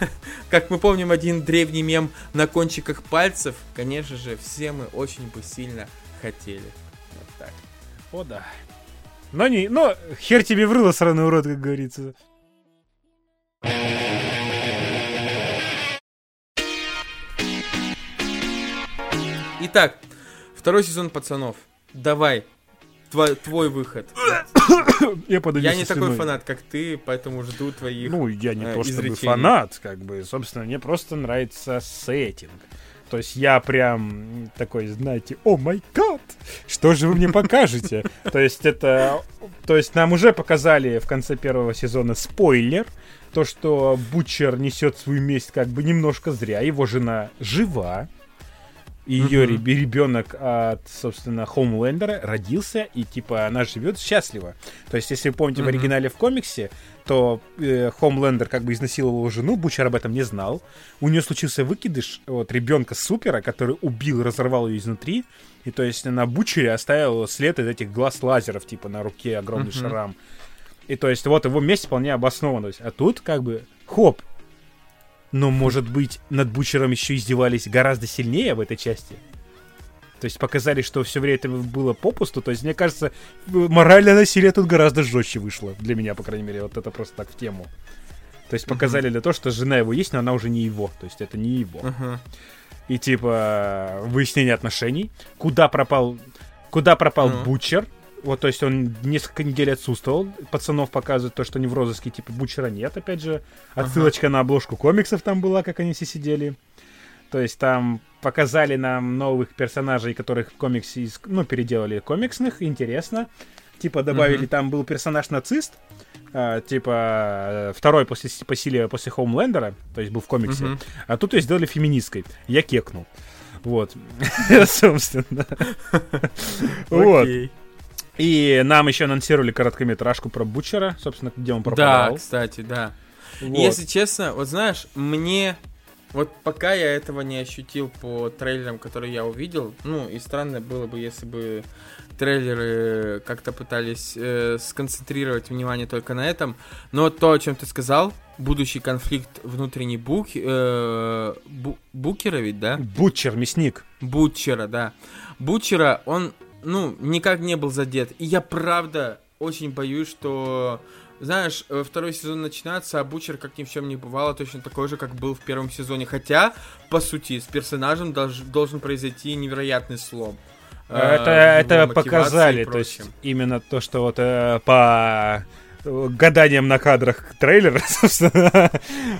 <laughs> как мы помним, один древний мем на кончиках пальцев, конечно же, все мы очень бы сильно хотели. Вот так. О да. Но не, но хер тебе врыло, сраный урод, как говорится. Итак, второй сезон пацанов. Давай, твой, твой выход. <coughs> я Я не такой фанат, как ты, поэтому жду твоих Ну, я не э, то чтобы фанат, как бы, собственно, мне просто нравится сеттинг. То есть я прям такой, знаете, о май гад, что же вы мне покажете? <laughs> То есть это... То есть нам уже показали в конце первого сезона спойлер, то, что Бучер несет свою месть как бы немножко зря. Его жена жива, и ее ребенок от, собственно, Хоумлендера родился, и, типа, она живет счастливо. То есть, если вы помните в оригинале в комиксе, то э, Хомлендер как бы изнасиловал его жену, Бучер об этом не знал. У нее случился выкидыш вот ребенка Супера, который убил, разорвал ее изнутри. И то есть на Бучере оставил след из этих глаз лазеров, типа на руке огромный mm-hmm. шрам. И то есть вот его месть вполне обоснована. А тут как бы хоп, но, может быть, над Бучером еще издевались гораздо сильнее в этой части? То есть показали, что все время это было попусту. То есть, мне кажется, моральное насилие тут гораздо жестче вышло. Для меня, по крайней мере. Вот это просто так в тему. То есть показали для того, что жена его есть, но она уже не его. То есть это не его. И типа выяснение отношений. Куда пропал, куда пропал Бучер? Вот, то есть он несколько недель отсутствовал. Пацанов показывают то, что они в розыске, типа Бучера нет, опять же. Отсылочка на обложку комиксов там была, как они все сидели. То есть там показали нам новых персонажей, которых в комиксе, ну, переделали комиксных, интересно. Типа добавили, mm-hmm. там был персонаж-нацист, э, типа э, второй после, по силе после Хоумлендера, то есть был в комиксе. Mm-hmm. А тут ее сделали феминисткой. Я кекнул. Вот. <laughs> Собственно. Вот. И нам еще анонсировали короткометражку про Бучера, собственно, где он пропадал. Да, кстати, да. Вот. Если честно, вот знаешь, мне вот пока я этого не ощутил по трейлерам, которые я увидел, ну и странно было бы, если бы трейлеры как-то пытались э, сконцентрировать внимание только на этом. Но то, о чем ты сказал, будущий конфликт внутренний бук, э, бу, Букера ведь, да? Бутчер, мясник. Бутчера, да. Бутчера, он, ну, никак не был задет. И я правда очень боюсь, что знаешь, э, второй сезон начинается, а Бучер, как ни в чем не бывало, точно такой же, как был в первом сезоне. Хотя, по сути, с персонажем долж, должен произойти невероятный слом. Э, это, э, это показали, то есть именно то, что вот э, по гаданиям на кадрах трейлера, <laughs> собственно,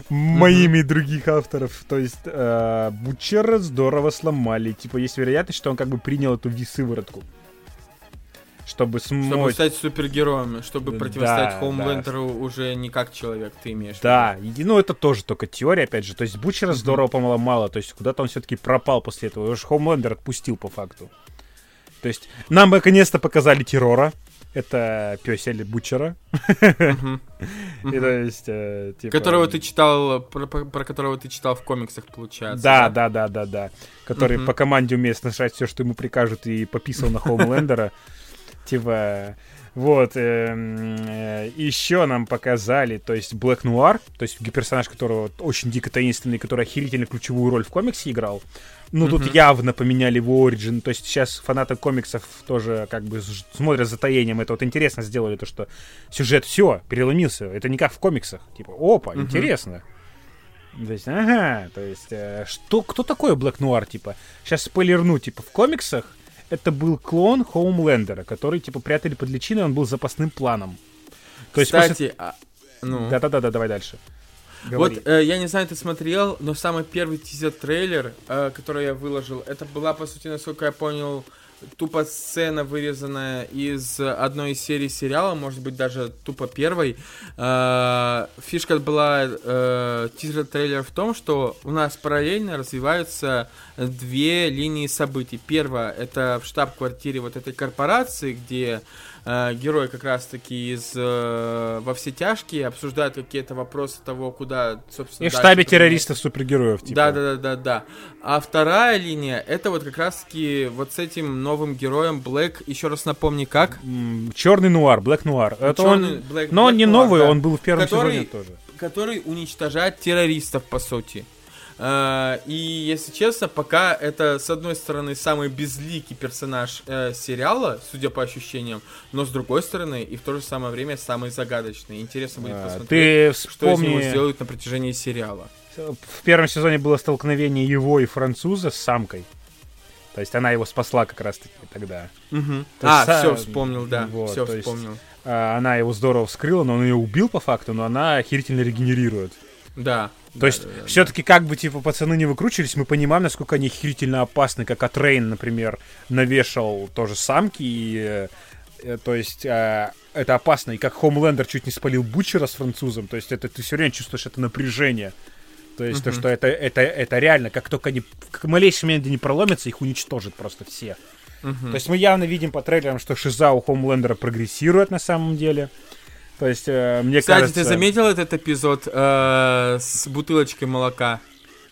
моими и других авторов. То есть э, Бучера здорово сломали. Типа есть вероятность, что он как бы принял эту висыворотку чтобы смочь... Чтобы стать супергероем, чтобы противостоять да, Хоумлендеру да. уже не как человек, ты имеешь Да, и, ну это тоже только теория, опять же. То есть Бучера mm-hmm. здорово помало мало, то есть куда-то он все-таки пропал после этого. Уже Хоумлендер отпустил по факту. То есть нам наконец-то показали террора. Это песель Бучера. <laughs> э, типа, Которого ты читал, про, которого ты читал в комиксах, получается. Да, да, да, да, да. Который по команде умеет сношать все, что ему прикажут, и пописал на Хоумлендера. <laughs> Типа, вот, э, э, еще нам показали, то есть Black Noir, то есть персонаж, которого очень дико таинственный, который охерительно ключевую роль в комиксе играл. Ну, mm-hmm. тут явно поменяли его оригин. То есть сейчас фанаты комиксов тоже как бы смотрят за таением. Это вот интересно сделали, то, что сюжет все, переломился. Это не как в комиксах. Типа, опа, mm-hmm. интересно. То есть, ага, то есть, э, что, кто такой Black Noir, типа? Сейчас спойлерну, типа, в комиксах это был клон Хоумлендера, который, типа, прятали под личиной, он был запасным планом. То Кстати, есть после... а... ну... Да-да-да, давай дальше. Говори. Вот, э, я не знаю, ты смотрел, но самый первый тизер-трейлер, э, который я выложил, это была, по сути, насколько я понял, тупо сцена, вырезанная из одной из серий сериала, может быть, даже тупо первой. Э, фишка была э, тизер-трейлер в том, что у нас параллельно развиваются две линии событий. Первая — это в штаб-квартире вот этой корпорации, где э, герой как раз-таки из э, «Во все тяжкие» обсуждают какие-то вопросы того, куда, собственно... И в штабе террористов-супергероев, типа. Да-да-да-да-да. А вторая линия, это вот как раз-таки вот с этим новым героем Блэк, еще раз напомни, как? Черный нуар, Блэк нуар. Это Черный, он... Black, Но Black он не новый, да. он был в первом который, сезоне тоже. Который уничтожает террористов, по сути. Uh, и если честно, пока это с одной стороны самый безликий персонаж uh, сериала, судя по ощущениям, но с другой стороны и в то же самое время самый загадочный. Интересно будет uh, посмотреть, ты вспомни... что из него сделают на протяжении сериала. В первом сезоне было столкновение его и француза с самкой. То есть она его спасла как раз-таки тогда. Угу. А, есть, все вспомнил, да. Вот, все вспомнил. Есть, она его здорово вскрыла, но он ее убил по факту, но она охерительно регенерирует. Да. То да, есть, да, да, все-таки, как бы, типа, пацаны не выкручивались, мы понимаем, насколько они херительно опасны, как Атрейн, например, навешал тоже самки, и, э, то есть, э, это опасно, и как Хомлендер чуть не спалил Бучера с французом, то есть, это ты все время чувствуешь это напряжение. То есть, uh-huh. то, что это, это, это реально, как только они в малейшем моменте не проломятся, их уничтожат просто все. Uh-huh. То есть, мы явно видим по трейлерам, что шиза у Хомлендера прогрессирует на самом деле. То есть, э, мне Кстати, кажется... ты заметил этот эпизод э, с бутылочкой молока?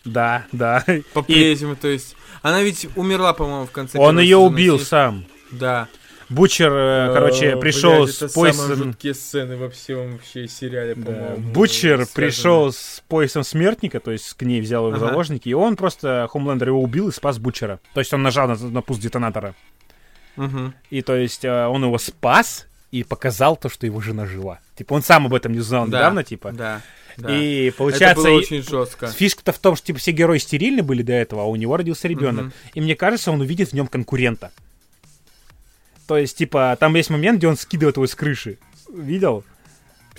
Да, да. <laughs> По-прежнему, и... то есть... Она ведь умерла, по-моему, в конце Он ее убил сам. Да. Бучер, э, короче, пришел с поясом... Это жуткие сцены во всем вообще сериале, по-моему. Бучер пришел с поясом смертника, то есть к ней взял его в заложники, и он просто, Хомлендер его убил и спас Бучера. То есть он нажал на, на пуст детонатора. И то есть он его спас и показал то, что его жена жива. Типа он сам об этом не узнал да, недавно, типа. Да. Да. И получается, это было очень жестко. Фишка-то в том, что типа все герои стерильны были до этого, а у него родился ребенок. Угу. И мне кажется, он увидит в нем конкурента. То есть, типа, там есть момент, где он скидывает его с крыши. Видел?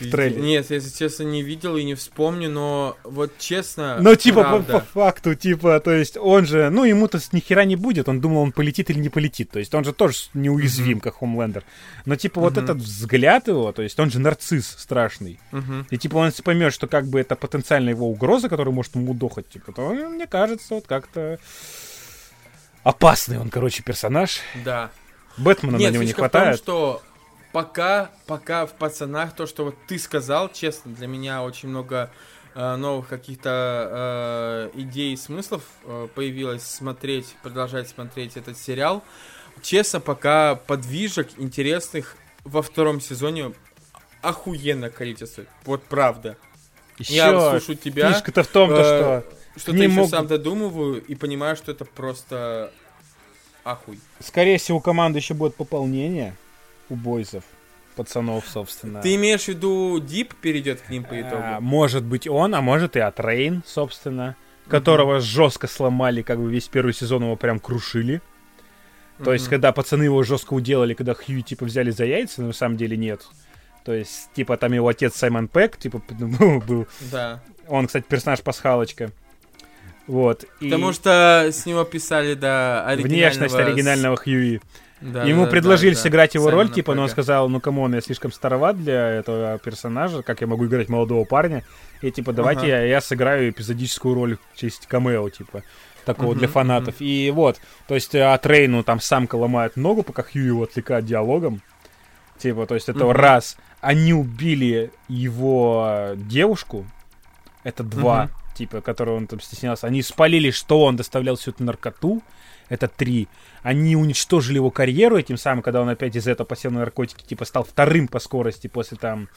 В трейлере. Нет, если честно, не видел и не вспомню, но вот честно. Ну, типа, по, по факту, типа, то есть он же, ну, ему-то ни хера не будет, он думал, он полетит или не полетит. То есть он же тоже неуязвим, mm-hmm. как Хомлендер. Но, типа, mm-hmm. вот этот взгляд его, то есть он же нарцисс страшный. Mm-hmm. И, типа, он если поймет, что как бы это потенциально его угроза, которая может ему удохать, типа, то мне кажется, вот как-то опасный он, короче, персонаж. Да. Бэтмена Нет, на него не хватает. Том, что пока, пока в пацанах то, что вот ты сказал, честно, для меня очень много э, новых каких-то э, идей и смыслов э, появилось смотреть, продолжать смотреть этот сериал. Честно, пока подвижек интересных во втором сезоне охуенно количество. Вот правда. Еще Я слушаю тебя. Фишка-то в том, э, что... Что-то еще мог... сам додумываю и понимаю, что это просто ахуй. Скорее всего, у команды еще будет пополнение у бойзов пацанов, собственно. Ты имеешь в виду Дип перейдет к ним по итогу? А, может быть он, а может и Атрейн, собственно, которого mm-hmm. жестко сломали, как бы весь первый сезон его прям крушили. То mm-hmm. есть, когда пацаны его жестко уделали, когда Хью, типа, взяли за яйца, но на самом деле нет. То есть, типа, там его отец Саймон Пэк, типа, <laughs> был. Да. Он, кстати, персонаж-пасхалочка. Вот. Потому и... что с него писали, да, оригинального... Внешность оригинального Хьюи. Да, Ему да, предложили да, сыграть его Саймона роль, типа, но он сказал, ну, come on, я слишком староват для этого персонажа, как я могу играть молодого парня, и, типа, давайте ага. я, я сыграю эпизодическую роль в честь камео, типа, такого uh-huh, для фанатов. Uh-huh. И вот, то есть, а, Рейну там самка ломает ногу, пока Хью его отвлекает диалогом, типа, то есть, это uh-huh. раз. Они убили его девушку, это два, uh-huh. типа, которого он там стеснялся. Они спалили, что он доставлял всю эту наркоту, это три. Они уничтожили его карьеру этим самым, когда он опять из этого посел на наркотики, типа, стал вторым по скорости после там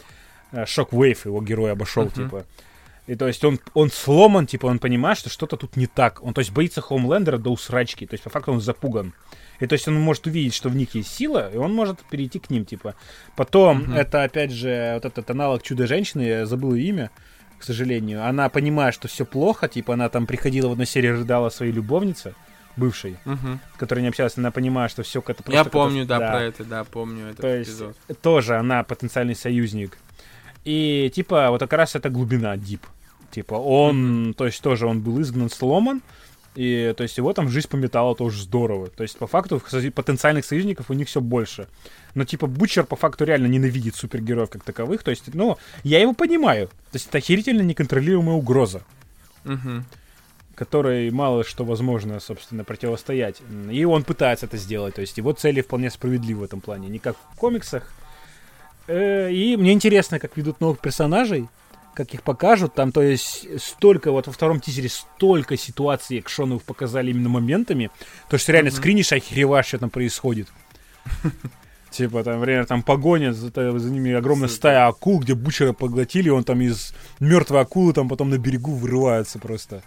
Шоквейв, его герой обошел, uh-huh. типа. И то есть он, он сломан, типа, он понимает, что что-то тут не так. Он, то есть, боится Хоумлендера до усрачки. То есть, по факту, он запуган. И то есть он может увидеть, что в них есть сила, и он может перейти к ним, типа. Потом, mm-hmm. это, опять же, вот этот аналог Чудо-женщины, я забыл имя, к сожалению. Она понимает, что все плохо, типа, она там приходила в одной серии, рыдала своей любовнице бывшей, угу. которая не общалась, она понимает, что все это. Я помню, да, да, про это, да, помню этот То эпизод. Есть, тоже она потенциальный союзник. И, типа, вот как раз это глубина Дип. Типа, он, mm то есть, тоже он был изгнан, сломан, и, то есть, его там жизнь пометала тоже здорово. То есть, по факту, потенциальных союзников у них все больше. Но, типа, Бучер по факту реально ненавидит супергероев как таковых. То есть, ну, я его понимаю. То есть, это охерительно неконтролируемая угроза. Угу которой мало что возможно, собственно, противостоять. И он пытается это сделать. То есть его цели вполне справедливы в этом плане. Не как в комиксах. Э, и мне интересно, как ведут новых персонажей, как их покажут. Там, то есть, столько, вот во втором тизере столько ситуаций экшоновых показали именно моментами. То, что реально mm-hmm. скринишь, охереваешь, что там происходит. <laughs> Типа, там, например, там погоня, за, за ними огромная стая акул, где бучера поглотили, он там из мертвой акулы там потом на берегу вырывается просто.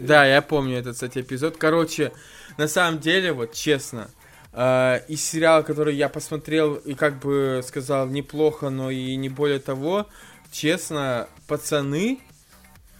Да, я помню этот, кстати, эпизод. Короче, на самом деле, вот честно, э, из сериала, который я посмотрел и как бы сказал неплохо, но и не более того, честно, пацаны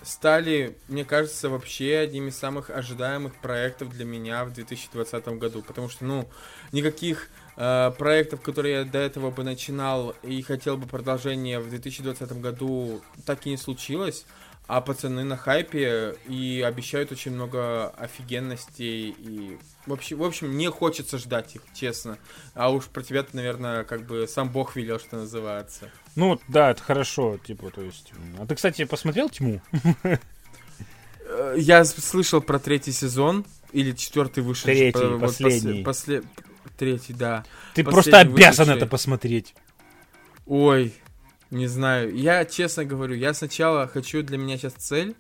стали, мне кажется, вообще одним из самых ожидаемых проектов для меня в 2020 году, потому что, ну, никаких э, проектов, которые я до этого бы начинал и хотел бы продолжение в 2020 году, так и не случилось. А пацаны на хайпе и обещают очень много офигенностей и в общем, в общем, не хочется ждать их, честно. А уж про тебя ты, наверное, как бы сам Бог велел, что называется. Ну, да, это хорошо, типа, то есть. А ты, кстати, посмотрел Тьму? Э, я слышал про третий сезон или четвертый вышел. Третий, вот последний. После, после, третий, да. Ты просто обязан вышедший. это посмотреть. Ой, Не знаю. Я честно говорю, я сначала хочу, для меня сейчас цель,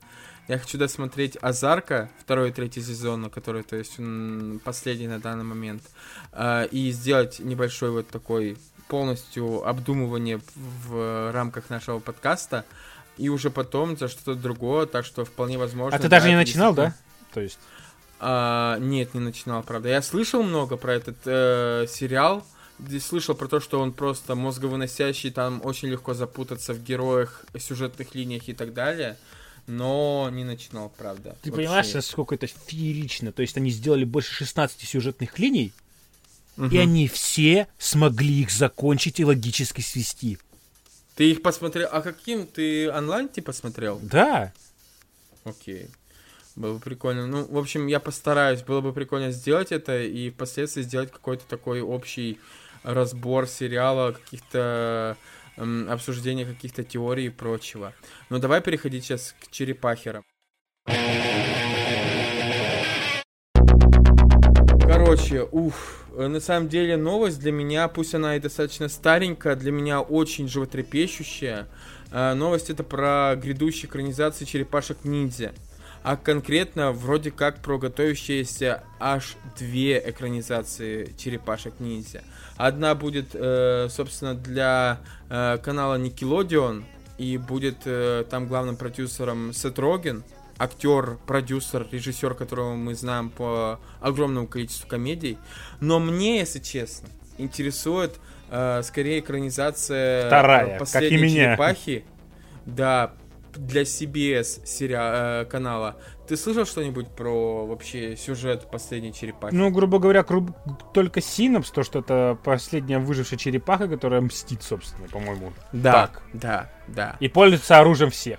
я хочу досмотреть Азарка, второй и третий сезон, который, то есть, последний на данный момент, э, и сделать небольшой вот такой полностью обдумывание в рамках нашего подкаста, и уже потом за что-то другое, так что вполне возможно... А ты даже не начинал, да? То есть... А, нет, не начинал, правда. Я слышал много про этот э, сериал, здесь слышал про то, что он просто мозговыносящий, там очень легко запутаться в героях, сюжетных линиях и так далее. Но не начинал, правда. Ты Вообще. понимаешь, насколько это феерично? То есть они сделали больше 16 сюжетных линий, угу. и они все смогли их закончить и логически свести. Ты их посмотрел? А каким? Ты онлайн типа смотрел? Да. Окей. Было бы прикольно. Ну, в общем, я постараюсь. Было бы прикольно сделать это и впоследствии сделать какой-то такой общий разбор сериала, каких-то эм, обсуждения каких-то теорий и прочего. Но давай переходить сейчас к черепахерам. Короче, уф, на самом деле новость для меня, пусть она и достаточно старенькая, для меня очень животрепещущая. Э, новость это про грядущие экранизации черепашек ниндзя а конкретно вроде как про готовящиеся аж две экранизации черепашек ниндзя. Одна будет, э, собственно, для э, канала Nickelodeon, и будет э, там главным продюсером Сет Роген, актер, продюсер, режиссер, которого мы знаем по огромному количеству комедий. Но мне, если честно, интересует э, скорее экранизация Вторая, последней как и меня. черепахи. Да, для CBS сериала, э, канала. Ты слышал что-нибудь про вообще сюжет последней черепахи? Ну, грубо говоря, груб... только синапс, то, что это последняя выжившая черепаха, которая мстит, собственно, по-моему. Да, так. да, да. И пользуется оружием всех.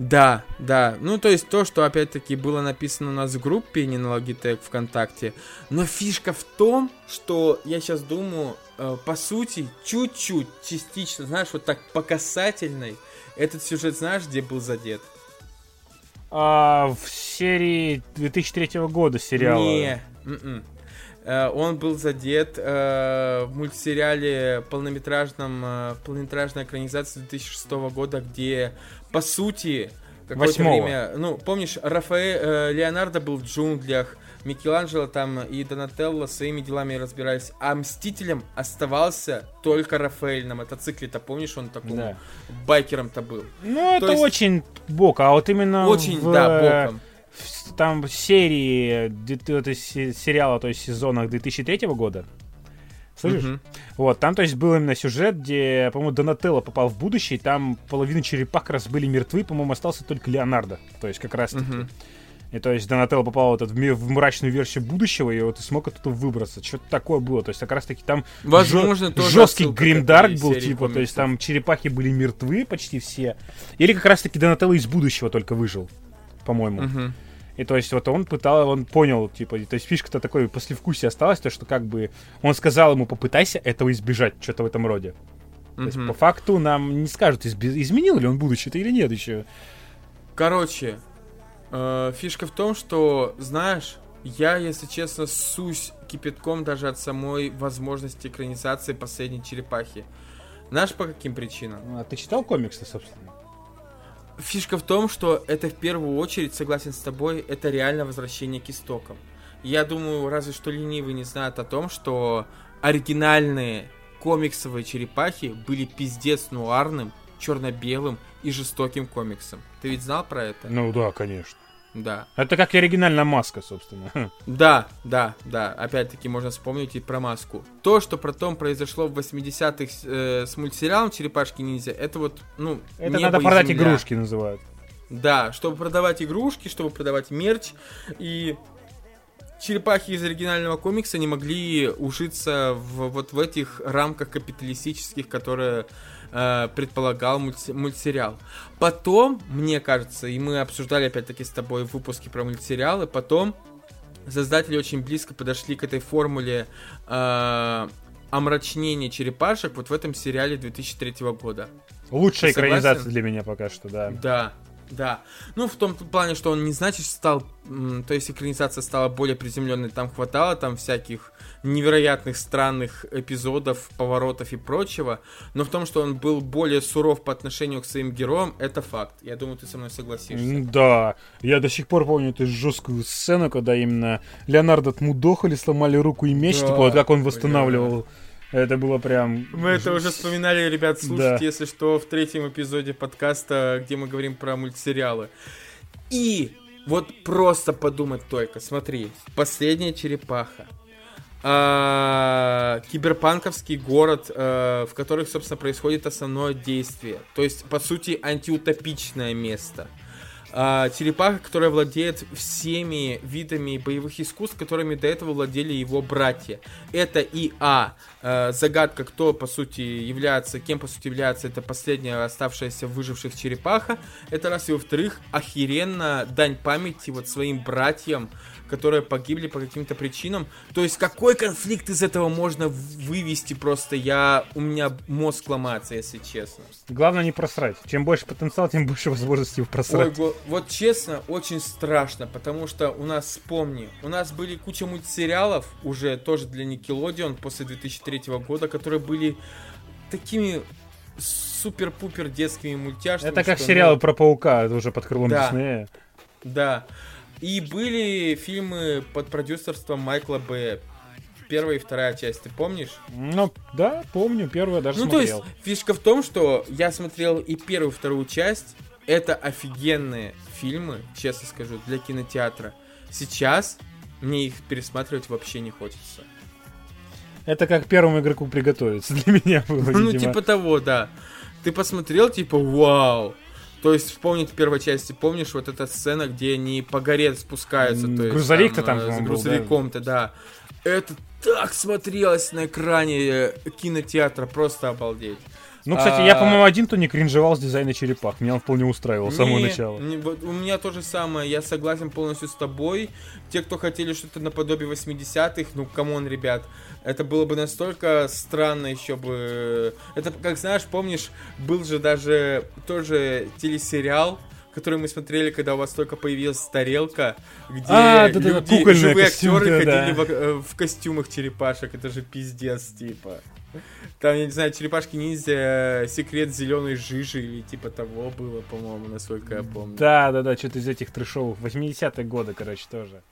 Да, да. Ну, то есть то, что, опять-таки, было написано у нас в группе, не на Logitech ВКонтакте. Но фишка в том, что я сейчас думаю, э, по сути, чуть-чуть, частично, знаешь, вот так по касательной, этот сюжет знаешь, где был задет? А, в серии 2003 года сериала. Не, м-м. Э, он был задет э, в мультсериале полнометражном, э, полнометражной экранизации 2006 года, где, по сути, какое-то время... Ну, помнишь, Рафаэль э, Леонардо был в джунглях, Микеланджело там и Донателло своими делами разбирались, а Мстителем оставался только Рафаэль на мотоцикле-то, помнишь, он такой да. байкером-то был. Ну, это есть... очень бок, а вот именно Очень, в... да, боком. Там серии, это сериала, то есть сезонах 2003 года, Слышишь? Угу. Вот, там, то есть, был именно сюжет, где, по-моему, Донателло попал в будущее, и там половина черепах как раз были мертвы, по-моему, остался только Леонардо. То есть, как раз таки. Угу. И то есть Донателло попал вот этот, в, в мрачную версию будущего, и вот и смог оттуда выбраться. Что-то такое было. То есть как раз таки там Возможно, жё- жесткий гримдарк был, типа, комиксов. то есть там черепахи были мертвы почти все. Или как раз таки Донателло из будущего только выжил, по-моему. Угу. И то есть вот он пытал, он понял, типа, то есть фишка-то такой послевкусие осталась, то что как бы он сказал ему, попытайся этого избежать, что-то в этом роде. То есть по факту нам не скажут, изменил ли он будущее-то или нет еще. Короче, фишка в том, что, знаешь, я, если честно, сусь кипятком даже от самой возможности экранизации последней черепахи. Знаешь, по каким причинам? А ты читал комиксы, собственно? Фишка в том, что это в первую очередь, согласен с тобой, это реально возвращение к истокам. Я думаю, разве что ленивый не знает о том, что оригинальные комиксовые черепахи были пиздец нуарным, черно-белым и жестоким комиксом. Ты ведь знал про это? Ну да, конечно. Да. Это как и оригинальная маска, собственно. <laughs> Да, да, да. Опять-таки можно вспомнить и про маску. То, что потом произошло в 80-х э, с мультсериалом «Черепашки ниндзя», это вот, ну, Это надо продать земля. игрушки, называют. Да, чтобы продавать игрушки, чтобы продавать мерч. И черепахи из оригинального комикса не могли ужиться в, вот в этих рамках капиталистических, которые э, предполагал мульти- мультсериал. Потом, мне кажется, и мы обсуждали опять-таки с тобой в выпуске про мультсериалы, потом создатели очень близко подошли к этой формуле э, омрачнения черепашек вот в этом сериале 2003 года. Лучшая экранизация для меня пока что, да. Да, Да. Ну, в том плане, что он не значит, стал... То есть экранизация стала более приземленной. Там хватало там всяких невероятных странных эпизодов, поворотов и прочего. Но в том, что он был более суров по отношению к своим героям, это факт. Я думаю, ты со мной согласишься. Да. Я до сих пор помню эту жесткую сцену, когда именно Леонардо тмудохали, сломали руку и меч. Да, типа, вот как он восстанавливал... Бля это было прям... Мы это уже вспоминали, ребят, слушайте, да. если что, в третьем эпизоде подкаста, где мы говорим про мультсериалы. И вот просто подумать только, смотри, последняя черепаха. А, киберпанковский город, а, в которых, собственно, происходит основное действие. То есть, по сути, антиутопичное место э, черепаха, которая владеет всеми видами боевых искусств, которыми до этого владели его братья. Это и А. Э, загадка, кто по сути является, кем по сути является это последняя оставшаяся выживших черепаха. Это раз и во-вторых, охеренно дань памяти вот своим братьям, которые погибли по каким-то причинам. То есть какой конфликт из этого можно вывести просто? Я... У меня мозг ломается, если честно. Главное не просрать. Чем больше потенциал, тем больше возможностей просрать. Ой, вот честно, очень страшно, потому что у нас, вспомни, у нас были куча мультсериалов уже тоже для Nickelodeon после 2003 года, которые были такими супер-пупер детскими мультяшными. Это как сериалы ну... про паука, это уже под крылом да. Диснея. Да. И были фильмы под продюсерством Майкла Б. Первая и вторая часть, ты помнишь? Ну, да, помню, первую даже ну, смотрел. Ну, то есть, фишка в том, что я смотрел и первую, и вторую часть. Это офигенные фильмы, честно скажу, для кинотеатра. Сейчас мне их пересматривать вообще не хочется. Это как первому игроку приготовиться для <laughs> меня было, Ну, типа того, да. Ты посмотрел, типа, вау, то есть вспомнить в первой части, помнишь вот эта сцена, где они по горе спускаются? То Грузовик-то там, там э, С грузовиком-то, да. да. Это так смотрелось на экране э, кинотеатра, просто обалдеть. Ну, кстати, а... я, по-моему, один-то не кринжевал с дизайна черепах. Меня он вполне устраивал с самого начала. Не, у меня то же самое. Я согласен полностью с тобой. Те, кто хотели что-то наподобие 80-х, ну, come on, ребят. Это было бы настолько странно еще бы... Это, как знаешь, помнишь, был же даже тоже телесериал, который мы смотрели, когда у вас только появилась тарелка, где а, да, люди, да, живые актеры да. ходили в, э, в костюмах черепашек. Это же пиздец, типа. Там, я не знаю, черепашки ниндзя, секрет зеленой жижи или типа того было, по-моему, насколько я помню. Да, да, да, что-то из этих трешовых. 80-е годы, короче, тоже.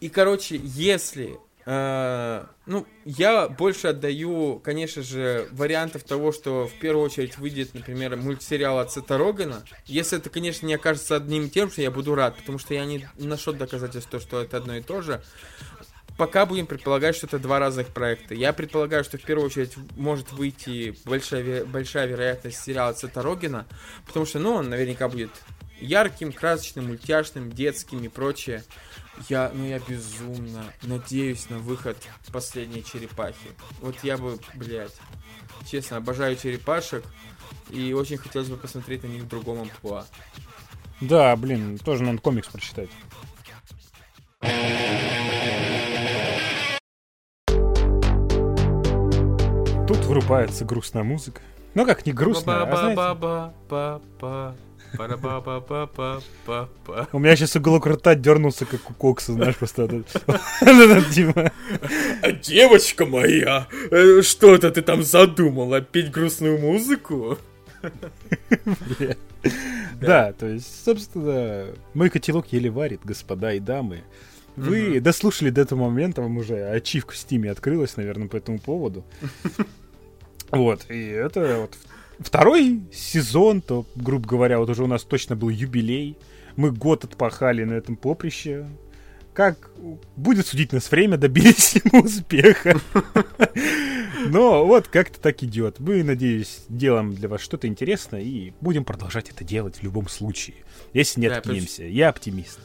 И, короче, если ну, я больше отдаю, конечно же, вариантов того, что в первую очередь выйдет, например, мультсериал от Сета Рогана. Если это, конечно, не окажется одним и тем же, я буду рад, потому что я не нашел доказательства, что это одно и то же. Пока будем предполагать, что это два разных проекта. Я предполагаю, что в первую очередь может выйти большая, большая вероятность сериала Сета Рогина, потому что, ну, он наверняка будет ярким, красочным, мультяшным, детским и прочее. Я, ну я безумно надеюсь на выход последней черепахи. Вот я бы, блядь, честно, обожаю черепашек. И очень хотелось бы посмотреть на них в другом амплуа. Да, блин, тоже надо комикс прочитать. Тут врубается грустная музыка. Ну как не грустная, а знаете... У меня сейчас уголок рта дернулся, как у Кокса, знаешь, просто <laughs> А девочка моя, э, что-то ты там задумала? Петь грустную музыку? Да, то есть, собственно, мой котелок еле варит, господа и дамы. Вы дослушали до этого момента, вам уже ачивка в Steam е открылась, наверное, по этому поводу. <laughs> Вот, и это вот второй сезон, то, грубо говоря, вот уже у нас точно был юбилей. Мы год отпахали на этом поприще. Как будет судить нас время, добились ли мы успеха. <laughs> Но вот как-то так идет. Мы, надеюсь, делаем для вас что-то интересное и будем продолжать это делать в любом случае. Если не откинемся. Я оптимист.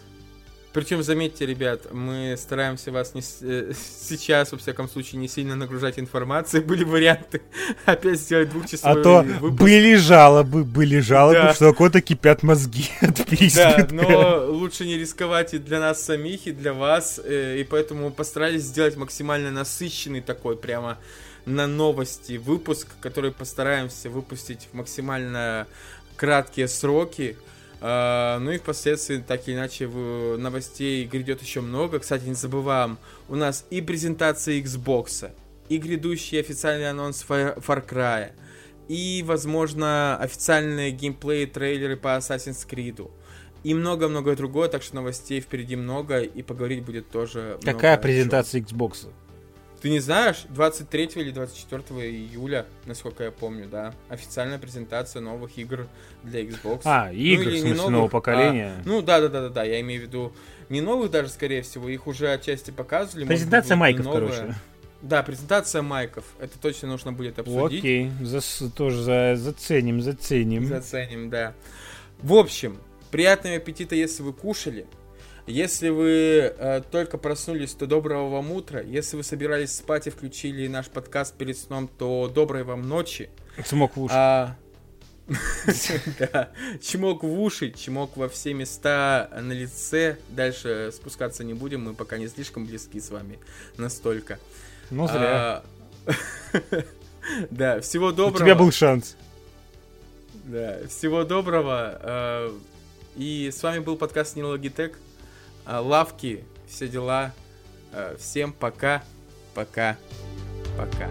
Причем, заметьте, ребят, мы стараемся вас не э, <laughs> сейчас, во всяком случае, не сильно нагружать информацией. <laughs> Были варианты <laughs> опять сделать двухчасовой А то выпуск. были жалобы, были жалобы, да. что у кого-то кипят мозги от Да, но лучше не рисковать и для нас самих, и для вас. Э, и поэтому постарались сделать максимально насыщенный такой прямо на новости выпуск, который постараемся выпустить в максимально краткие сроки. Uh, ну и впоследствии, так или иначе, новостей грядет еще много. Кстати, не забываем, у нас и презентация Xbox, и грядущий официальный анонс Far, Far Cry, и, возможно, официальные геймплей трейлеры по Assassin's Creed. И много-много другое, так что новостей впереди много, и поговорить будет тоже Какая презентация Xbox? Ты не знаешь, 23 или 24 июля, насколько я помню, да, официальная презентация новых игр для Xbox. А, игр, ну, или в смысле, новых, нового поколения? А, ну, да-да-да-да, я имею в виду не новых даже, скорее всего, их уже отчасти показывали. Презентация майков, короче. Да, презентация майков. Это точно нужно будет обсудить. Окей, за, тоже за, заценим, заценим. Заценим, да. В общем, приятного аппетита, если вы кушали. Если вы э, только проснулись, то доброго вам утра. Если вы собирались спать и включили наш подкаст перед сном, то доброй вам ночи. Чмок в уши. А... <laughs> да, чмок в уши, чмок во все места на лице. Дальше спускаться не будем, мы пока не слишком близки с вами настолько. Ну, зря. А... <laughs> да, всего доброго. У тебя был шанс. Да, всего доброго. А, и с вами был подкаст Нилогитек. А, лавки, все дела. А, всем пока, пока, пока.